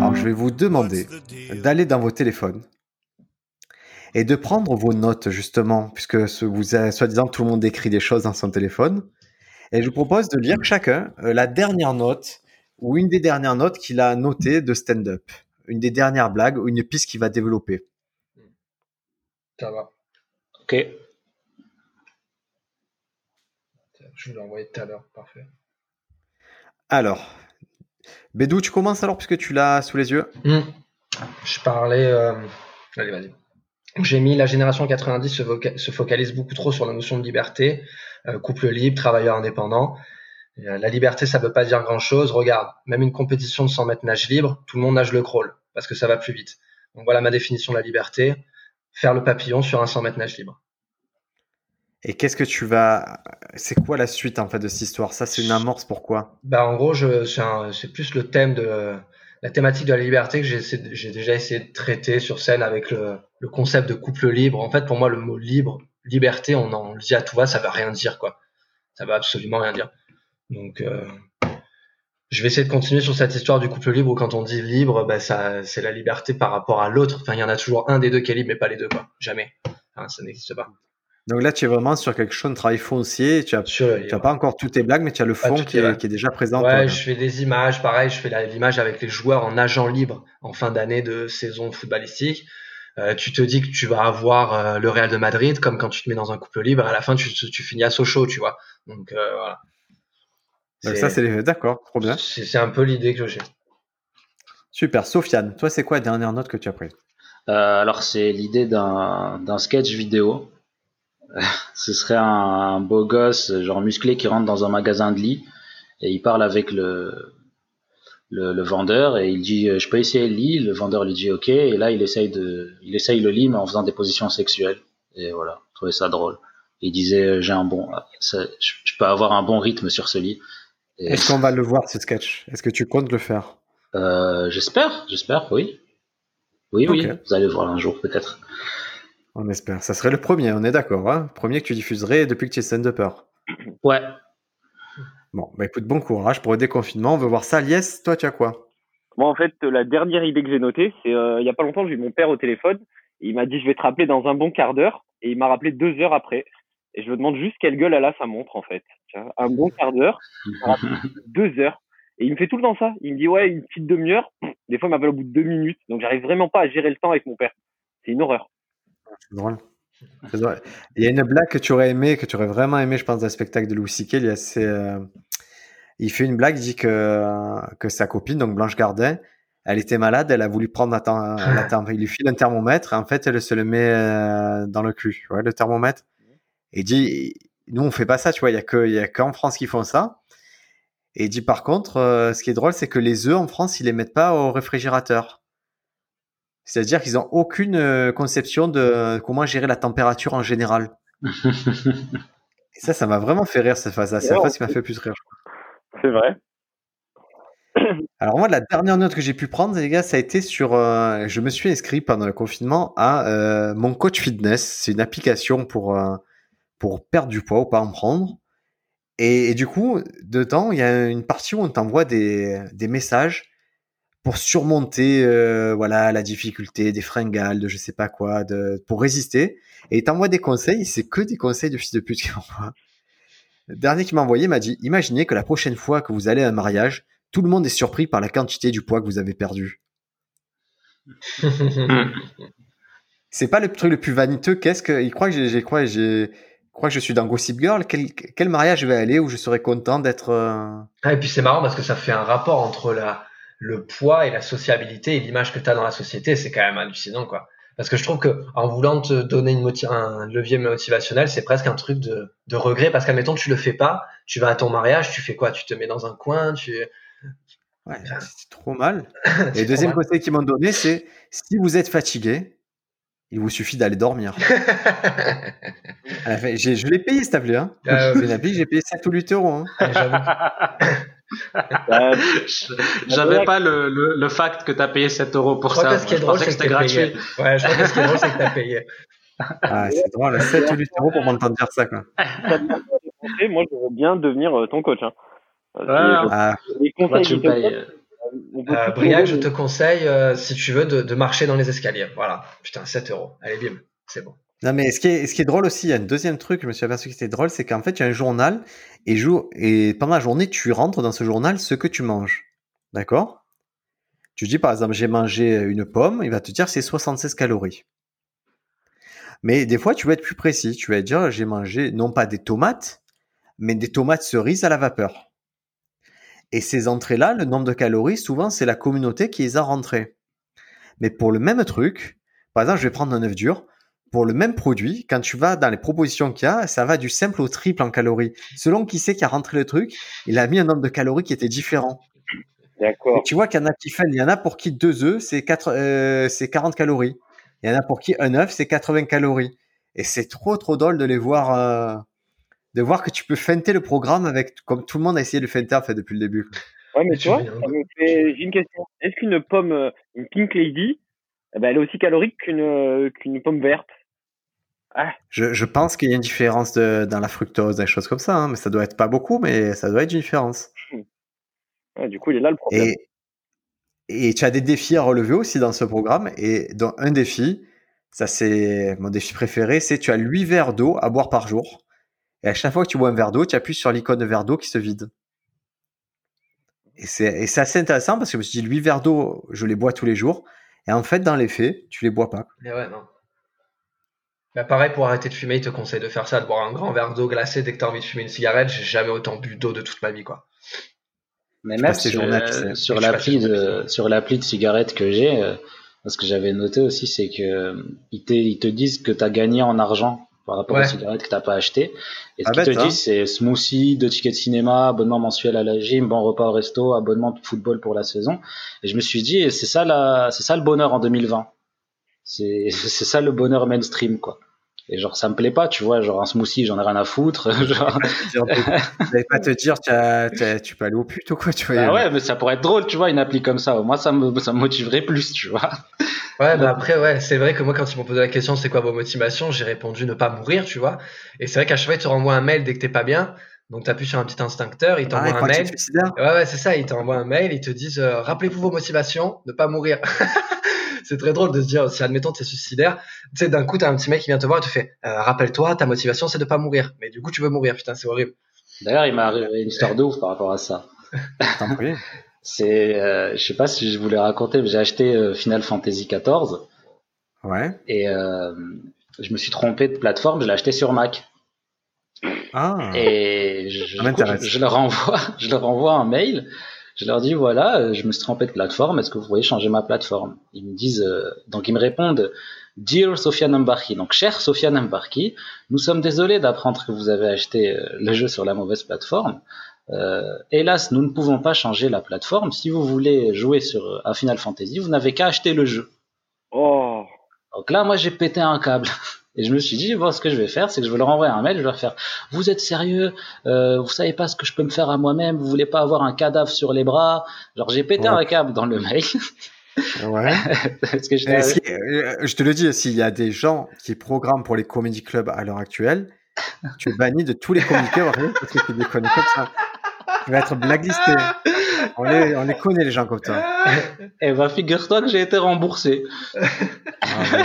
Alors, je vais vous demander d'aller dans vos téléphones et de prendre vos notes, justement, puisque vous soi-disant, tout le monde écrit des choses dans son téléphone, Et je vous propose de lire chacun euh, la dernière note ou une des dernières notes qu'il a notées de stand-up. Une des dernières blagues ou une piste qu'il va développer. Ça va. Ok. Je vous l'ai envoyé tout à l'heure. Parfait. Alors, Bédou, tu commences alors puisque tu l'as sous les yeux Hmm. Je parlais. euh, Allez, vas-y. J'ai mis la génération 90 se, voca- se focalise beaucoup trop sur la notion de liberté, euh, couple libre, travailleur indépendant. Et, euh, la liberté, ça veut pas dire grand-chose. Regarde, même une compétition de 100 mètres nage libre, tout le monde nage le crawl parce que ça va plus vite. Donc voilà ma définition de la liberté faire le papillon sur un 100 mètres nage libre. Et qu'est-ce que tu vas. C'est quoi la suite en fait de cette histoire? Ça, c'est une amorce, pourquoi? Bah, en gros, c'est, plus le thème de la thématique de la liberté que j'ai, déjà essayé de traiter sur scène avec le, concept de couple libre. En fait, pour moi, le mot libre, liberté, on en le dit à tout va, ça veut rien dire, quoi. Ça veut absolument rien dire. Donc, euh, je vais essayer de continuer sur cette histoire du couple libre où quand on dit libre, bah, ça, c'est la liberté par rapport à l'autre. Enfin, il y en a toujours un des deux qui est libre, mais pas les deux, quoi. Jamais. Ça n'existe pas. Donc là, tu es vraiment sur quelque chose de travail foncier. Tu as, Sur le tu as libre. pas encore toutes tes blagues, mais tu as le fond qui est, blagues. qui est déjà présent. Ouais, toi. je fais des images, pareil, je fais l'image avec les joueurs en agent libre en fin d'année de saison footballistique. Euh, tu te dis que tu vas avoir euh, le Real de Madrid, comme quand tu te mets dans un couple libre, à la fin tu, tu finis à Sochaux, tu vois. Donc euh, voilà. Donc ça, c'est les... D'accord, trop bien. C'est un peu l'idée que j'ai. Super. Sofiane, toi, c'est quoi la dernière note que tu as prise? Euh, alors c'est l'idée d'un sketch vidéo. Ce serait un, un beau gosse, genre musclé, qui rentre dans un magasin de lit et il parle avec le, le, le vendeur et il dit euh, je peux essayer le lit. Le vendeur lui dit ok. Et là il essaye de, il essaye le lit mais en faisant des positions sexuelles. Et voilà, je trouvais ça drôle. Il disait euh, j'ai un bon, ça- je, je peux avoir un bon rythme sur ce lit. Est-ce qu'on va le voir, ce sketch? Est-ce que tu comptes le faire? Euh, j'espère, j'espère, oui, oui, oui, vous allez le voir un jour peut-être. On espère. Ça serait le premier, on est d'accord. Hein premier que tu diffuserais depuis que tu es stand-upper. Ouais. Bon, bah écoute, bon courage pour le déconfinement. On veut voir ça. Lies, toi, tu as quoi? Moi, en fait, la dernière idée que j'ai notée, c'est euh, il y a pas longtemps, j'ai eu mon père au téléphone. Et il m'a dit, je vais te rappeler dans un bon quart d'heure. Et il m'a rappelé deux heures après. Et je me demande juste quelle gueule elle a sa montre, en fait. Un bon quart d'heure, deux heures. Et il me fait tout le temps ça. Il me dit, ouais, une petite demi-heure. Des fois, il m'appelle au bout de deux minutes. Donc, j'arrive vraiment pas à gérer le temps avec mon père. C'est une horreur. C'est drôle. Il y a une blague que tu aurais aimé, que tu aurais vraiment aimé, je pense, dans le spectacle de Louis C.K. Il, euh, il fait une blague, il dit que, que sa copine, donc Blanche Gardin, elle était malade, elle a voulu prendre la tem- la tem- il lui file un thermomètre, en fait, elle se le met euh, dans le cul, ouais, le thermomètre. Et il dit, nous, on fait pas ça, tu vois, il y a que, il y a qu'en France qui font ça. Et il dit, par contre, euh, ce qui est drôle, c'est que les œufs en France, ils les mettent pas au réfrigérateur. C'est-à-dire qu'ils ont aucune euh, conception de comment gérer la température en général. Et ça, ça m'a vraiment fait rire cette phase-là. C'est la phase qui m'a fait plus rire. C'est vrai. Alors moi, la dernière note que j'ai pu prendre, les gars, ça a été sur... euh, je me suis inscrit pendant le confinement à euh, mon coach fitness. C'est une application pour, euh, pour perdre du poids ou pas en prendre. Et, et du coup, dedans, il y a une partie où on t'envoie des, des messages pour surmonter euh, voilà la difficulté des fringales, de je sais pas quoi, de, pour résister. Et il t'envoie des conseils. C'est que des conseils de fils de pute qu'il m'envoie. Le dernier qui m'a envoyé m'a dit Imaginez que la prochaine fois que vous allez à un mariage, tout le monde est surpris par la quantité du poids que vous avez perdu. C'est pas le truc le plus vaniteux. Qu'est-ce que il croit que j'ai, crois, j'ai croit que je suis dans Gossip Girl. Quel, quel mariage je vais aller où je serai content d'être euh, Ah, et puis c'est marrant parce que ça fait un rapport entre la, le poids et la sociabilité et l'image que tu as dans la société. C'est quand même hallucinant, quoi. Parce que je trouve que en voulant te donner une un levier motivationnel, c'est presque un truc de, de regret. Parce qu'admettons, tu le fais pas, tu vas à ton mariage, tu fais quoi? Tu te mets dans un coin, tu. Ouais, c'est trop mal. Et le deuxième conseil qu'ils m'ont donné, c'est si vous êtes fatigué, il vous suffit d'aller dormir. mal. À la fin, j'ai- je l'ai payé cette appli. Hein. Que j'ai payé 7 ou 8 euros. Hein. Euh, J'avais pas le, le, le fact que t'as payé 7 euros pour Je crois ça. que ce qui est Je drôle, c'est que que gratuit. Ouais, je crois que ce qui est drôle, c'est que t'as payé. Ah, c'est drôle, 7 ou 8 euros pour m'entendre dire ça. Quoi. moi, je veux bien devenir euh, ton coach. Hein. Ah, les conseils tu je te payes. Euh, Briac, je te conseille, euh, si tu veux, de, de marcher dans les escaliers. Voilà. Putain, 7 euros. Allez, bim. C'est bon. Non, mais ce qui, est, ce qui est drôle aussi, il y a un deuxième truc, je me suis aperçu que c'était drôle, c'est qu'en fait, tu as un journal et, pendant la journée, tu rentres dans ce journal ce que tu manges. D'accord? Tu dis par exemple, j'ai mangé une pomme, il va te dire c'est 76 calories. Mais des fois, tu vas être plus précis. Tu vas dire, j'ai mangé non pas des tomates, mais des tomates cerises à la vapeur. Et ces entrées-là, le nombre de calories, souvent, c'est la communauté qui les a rentrées. Mais pour le même truc, par exemple, je vais prendre un œuf dur. Pour le même produit, quand tu vas dans les propositions qu'il y a, ça va du simple au triple en calories. Selon qui c'est qui a rentré le truc, il a mis un nombre de calories qui était différent. D'accord. Tu vois qu'il y en a qui il y en a pour qui deux œufs, c'est euh, c'est 40 calories. Il y en a pour qui un œuf, c'est 80 calories. Et c'est trop trop drôle de les voir, euh, de voir que tu peux feinter le programme avec, comme tout le monde a essayé de feinter en fait depuis le début. Ouais, mais tu vois, j'ai une question. Est-ce qu'une pomme, euh, une Pink Lady, eh ben, elle est aussi calorique qu'une euh, qu'une pomme verte? Je, je, pense qu'il y a une différence de, dans la fructose, des choses comme ça, hein, mais ça doit être pas beaucoup, mais ça doit être une différence. Ouais, du coup, il est là le problème. Et, et tu as des défis à relever aussi dans ce programme, et dans un défi, ça c'est mon défi préféré, c'est tu as 8 verres d'eau à boire par jour. Et à chaque fois que tu bois un verre d'eau, tu appuies sur l'icône de verre d'eau qui se vide. Et c'est assez intéressant parce que je me suis dit, 8 verres d'eau, je les bois tous les jours. Et en fait, dans les faits, tu les bois pas. Mais ouais, non. Bah pareil, pour arrêter de fumer, il te conseille de faire ça, de boire un grand verre d'eau glacée dès que tu as envie de fumer une cigarette. J'ai jamais autant bu d'eau de toute ma vie, quoi. Mais même sur, sur l'appli de, sur l'appli de cigarette que j'ai, euh, ce que j'avais noté aussi, c'est que euh, ils, ils te disent que tu as gagné en argent par rapport aux cigarettes que t'as pas acheté. Et ce ah, qu'ils te disent, c'est smoothie, deux tickets de cinéma, abonnement mensuel à la gym, bon repas au resto, abonnement de football pour la saison. Et je me suis dit, c'est ça la, c'est ça le bonheur en 2020. C'est, c'est ça le bonheur mainstream, quoi. Et genre, ça me plaît pas, tu vois, genre un smoothie, j'en ai rien à foutre. genre... vais pas te dire, tu peux aller au pute ou quoi, tu vois. Bah ouais, mais ça pourrait être drôle, tu vois, une appli comme ça. Moi, ça me, ça me motiverait plus, tu vois. Ouais, bah après, ouais, c'est vrai que moi, quand ils m'ont posé la question, c'est quoi vos motivations, j'ai répondu ne pas mourir, tu vois. Et c'est vrai qu'à chaque fois, ils te renvoient un mail dès que t'es pas bien. Donc, tu appuies sur un petit instincteur, ils t'envoient ah, un mail. Ouais, ouais, c'est ça, ils t'envoient un mail, ils te disent, euh, rappelez-vous vos motivations, ne pas mourir. c'est très drôle de se dire, si admettons tu es suicidaire, tu sais, d'un coup, t'as un petit mec qui vient te voir et te fait, euh, rappelle-toi, ta motivation, c'est de pas mourir. Mais du coup, tu veux mourir, putain, c'est horrible. D'ailleurs, il m'est arrivé une histoire de ouf par rapport à ça. c'est, euh, je sais pas si je voulais raconter, mais j'ai acheté euh, Final Fantasy XIV. Ouais. Et je me suis trompé de plateforme, je l'ai acheté sur Mac. Ah. Et je, je, leur envoie, je leur envoie un mail je leur dis voilà, euh, je me suis trompé de plateforme, est-ce que vous pourriez changer ma plateforme? Ils me disent, euh, donc ils me répondent, Dear Sofiane Mbarki, donc cher Sofiane Mbarki, nous sommes désolés d'apprendre que vous avez acheté euh, le jeu sur la mauvaise plateforme. hélas, nous ne pouvons pas changer la plateforme. Si vous voulez jouer sur à Final Fantasy, vous n'avez qu'à acheter le jeu. Oh. Donc là, moi, j'ai pété un câble. Et je me suis dit, bon, ce que je vais faire, c'est que je vais leur envoyer un mail, je vais leur faire, vous êtes sérieux, euh, vous savez pas ce que je peux me faire à moi-même, vous voulez pas avoir un cadavre sur les bras? Genre, j'ai pété un câble dans le mail. Ouais. que je, euh, je, te le dis, s'il y a des gens qui programment pour les comedy clubs à l'heure actuelle, tu es banni de tous les comedy clubs parce que tu déconnes comme ça. Tu vas être blacklisté. On les, on les connaît, les gens comme toi. Eh ben, figure-toi que j'ai été remboursé. Ah, euh,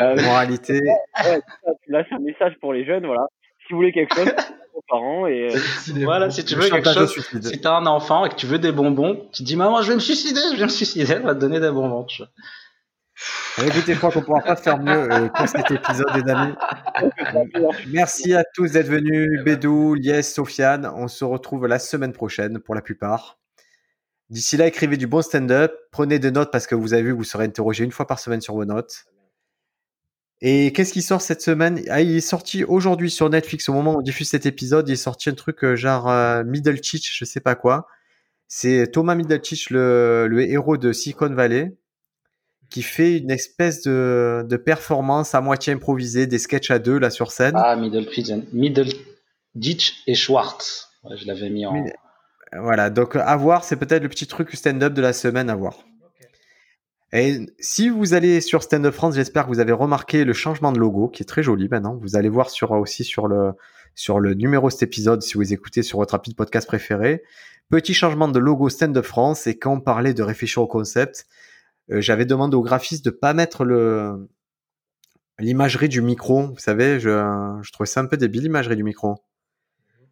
Moralité. Ouais, tu lâches un message pour les jeunes, voilà. Si vous voulez quelque chose, vos parents et. Euh, voilà, si tu veux quelque chose, si t'as un enfant et que tu veux des bonbons, tu dis maman, je vais me suicider, je vais me suicider, elle va te donner des bonbons. Tu vois. Écoutez, je crois qu'on pourra pas faire mieux euh, pour cet épisode, les amis. Merci à tous d'être venus. Bédou, Lies, Sofiane. On se retrouve la semaine prochaine pour la plupart. D'ici là, écrivez du bon stand-up. Prenez des notes parce que vous avez vu, vous serez interrogé une fois par semaine sur vos notes. Et qu'est-ce qui sort cette semaine? Ah, Il est sorti aujourd'hui sur Netflix au moment où on diffuse cet épisode. Il est sorti un truc euh, genre euh, Middle Teach, je sais pas quoi. C'est Thomas Middletich, le, le héros de Silicon Valley, qui fait une espèce de, de performance à moitié improvisée, des sketchs à deux là sur scène. Ah, Middletich et Schwartz. je l'avais mis en. Voilà, donc à voir, c'est peut-être le petit truc stand-up de la semaine à voir. Et si vous allez sur Stand Up France, j'espère que vous avez remarqué le changement de logo qui est très joli maintenant. Vous allez voir aussi sur le numéro de cet épisode si vous écoutez sur votre rapide podcast préféré. Petit changement de logo Stand Up France et quand on parlait de réfléchir au concept, euh, j'avais demandé au graphiste de pas mettre l'imagerie du micro. Vous savez, je trouvais ça un peu débile, l'imagerie du micro.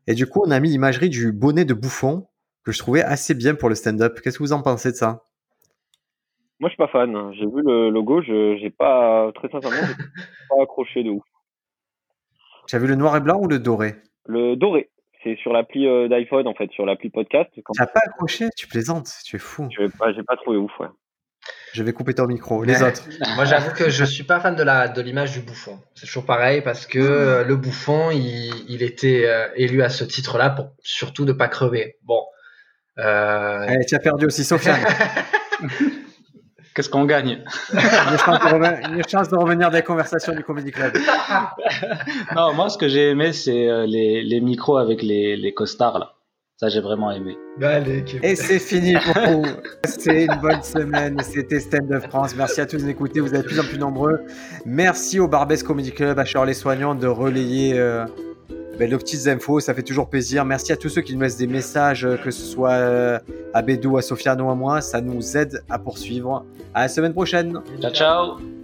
Et du coup, on a mis l'imagerie du bonnet de bouffon que je trouvais assez bien pour le stand-up. Qu'est-ce que vous en pensez de ça? Moi, je suis pas fan. J'ai vu le logo, je j'ai pas très sincèrement, pas accroché de ouf. Tu as vu le noir et blanc ou le doré? Le doré, c'est sur l'appli euh, d'iPhone en fait, sur l'appli podcast. Tu n'as pas accroché? Tu plaisantes, tu es fou. j'ai pas, j'ai pas trouvé ouf, ouais. Je vais couper ton micro. Les autres Moi, j'avoue que je suis pas fan de la de l'image du bouffon. C'est toujours pareil parce que euh, le bouffon, il, il était euh, élu à ce titre-là pour surtout ne pas crever. Bon. Euh... Allez, tu as perdu aussi, Sofiane. Qu'est-ce qu'on gagne? Une, chance de reven- une chance de revenir des conversations du Comedy Club. Non, moi, ce que j'ai aimé, c'est euh, les, les micros avec les, les costards, là. Ça, j'ai vraiment aimé. bah, allez. Et c'est fini pour vous. C'était une bonne semaine. C'était Stand Up France. Merci à tous d'écouter. Vous êtes de plus en plus nombreux. Merci au Barbès Comedy Club, à Charles Soignant de relayer euh, ben, petites infos. Ça fait toujours plaisir. Merci à tous ceux qui nous laissent des messages, euh, que ce soit euh, à Bédou, à Sofiane ou à moi. Ça nous aide à poursuivre. À la semaine prochaine. Ciao, ciao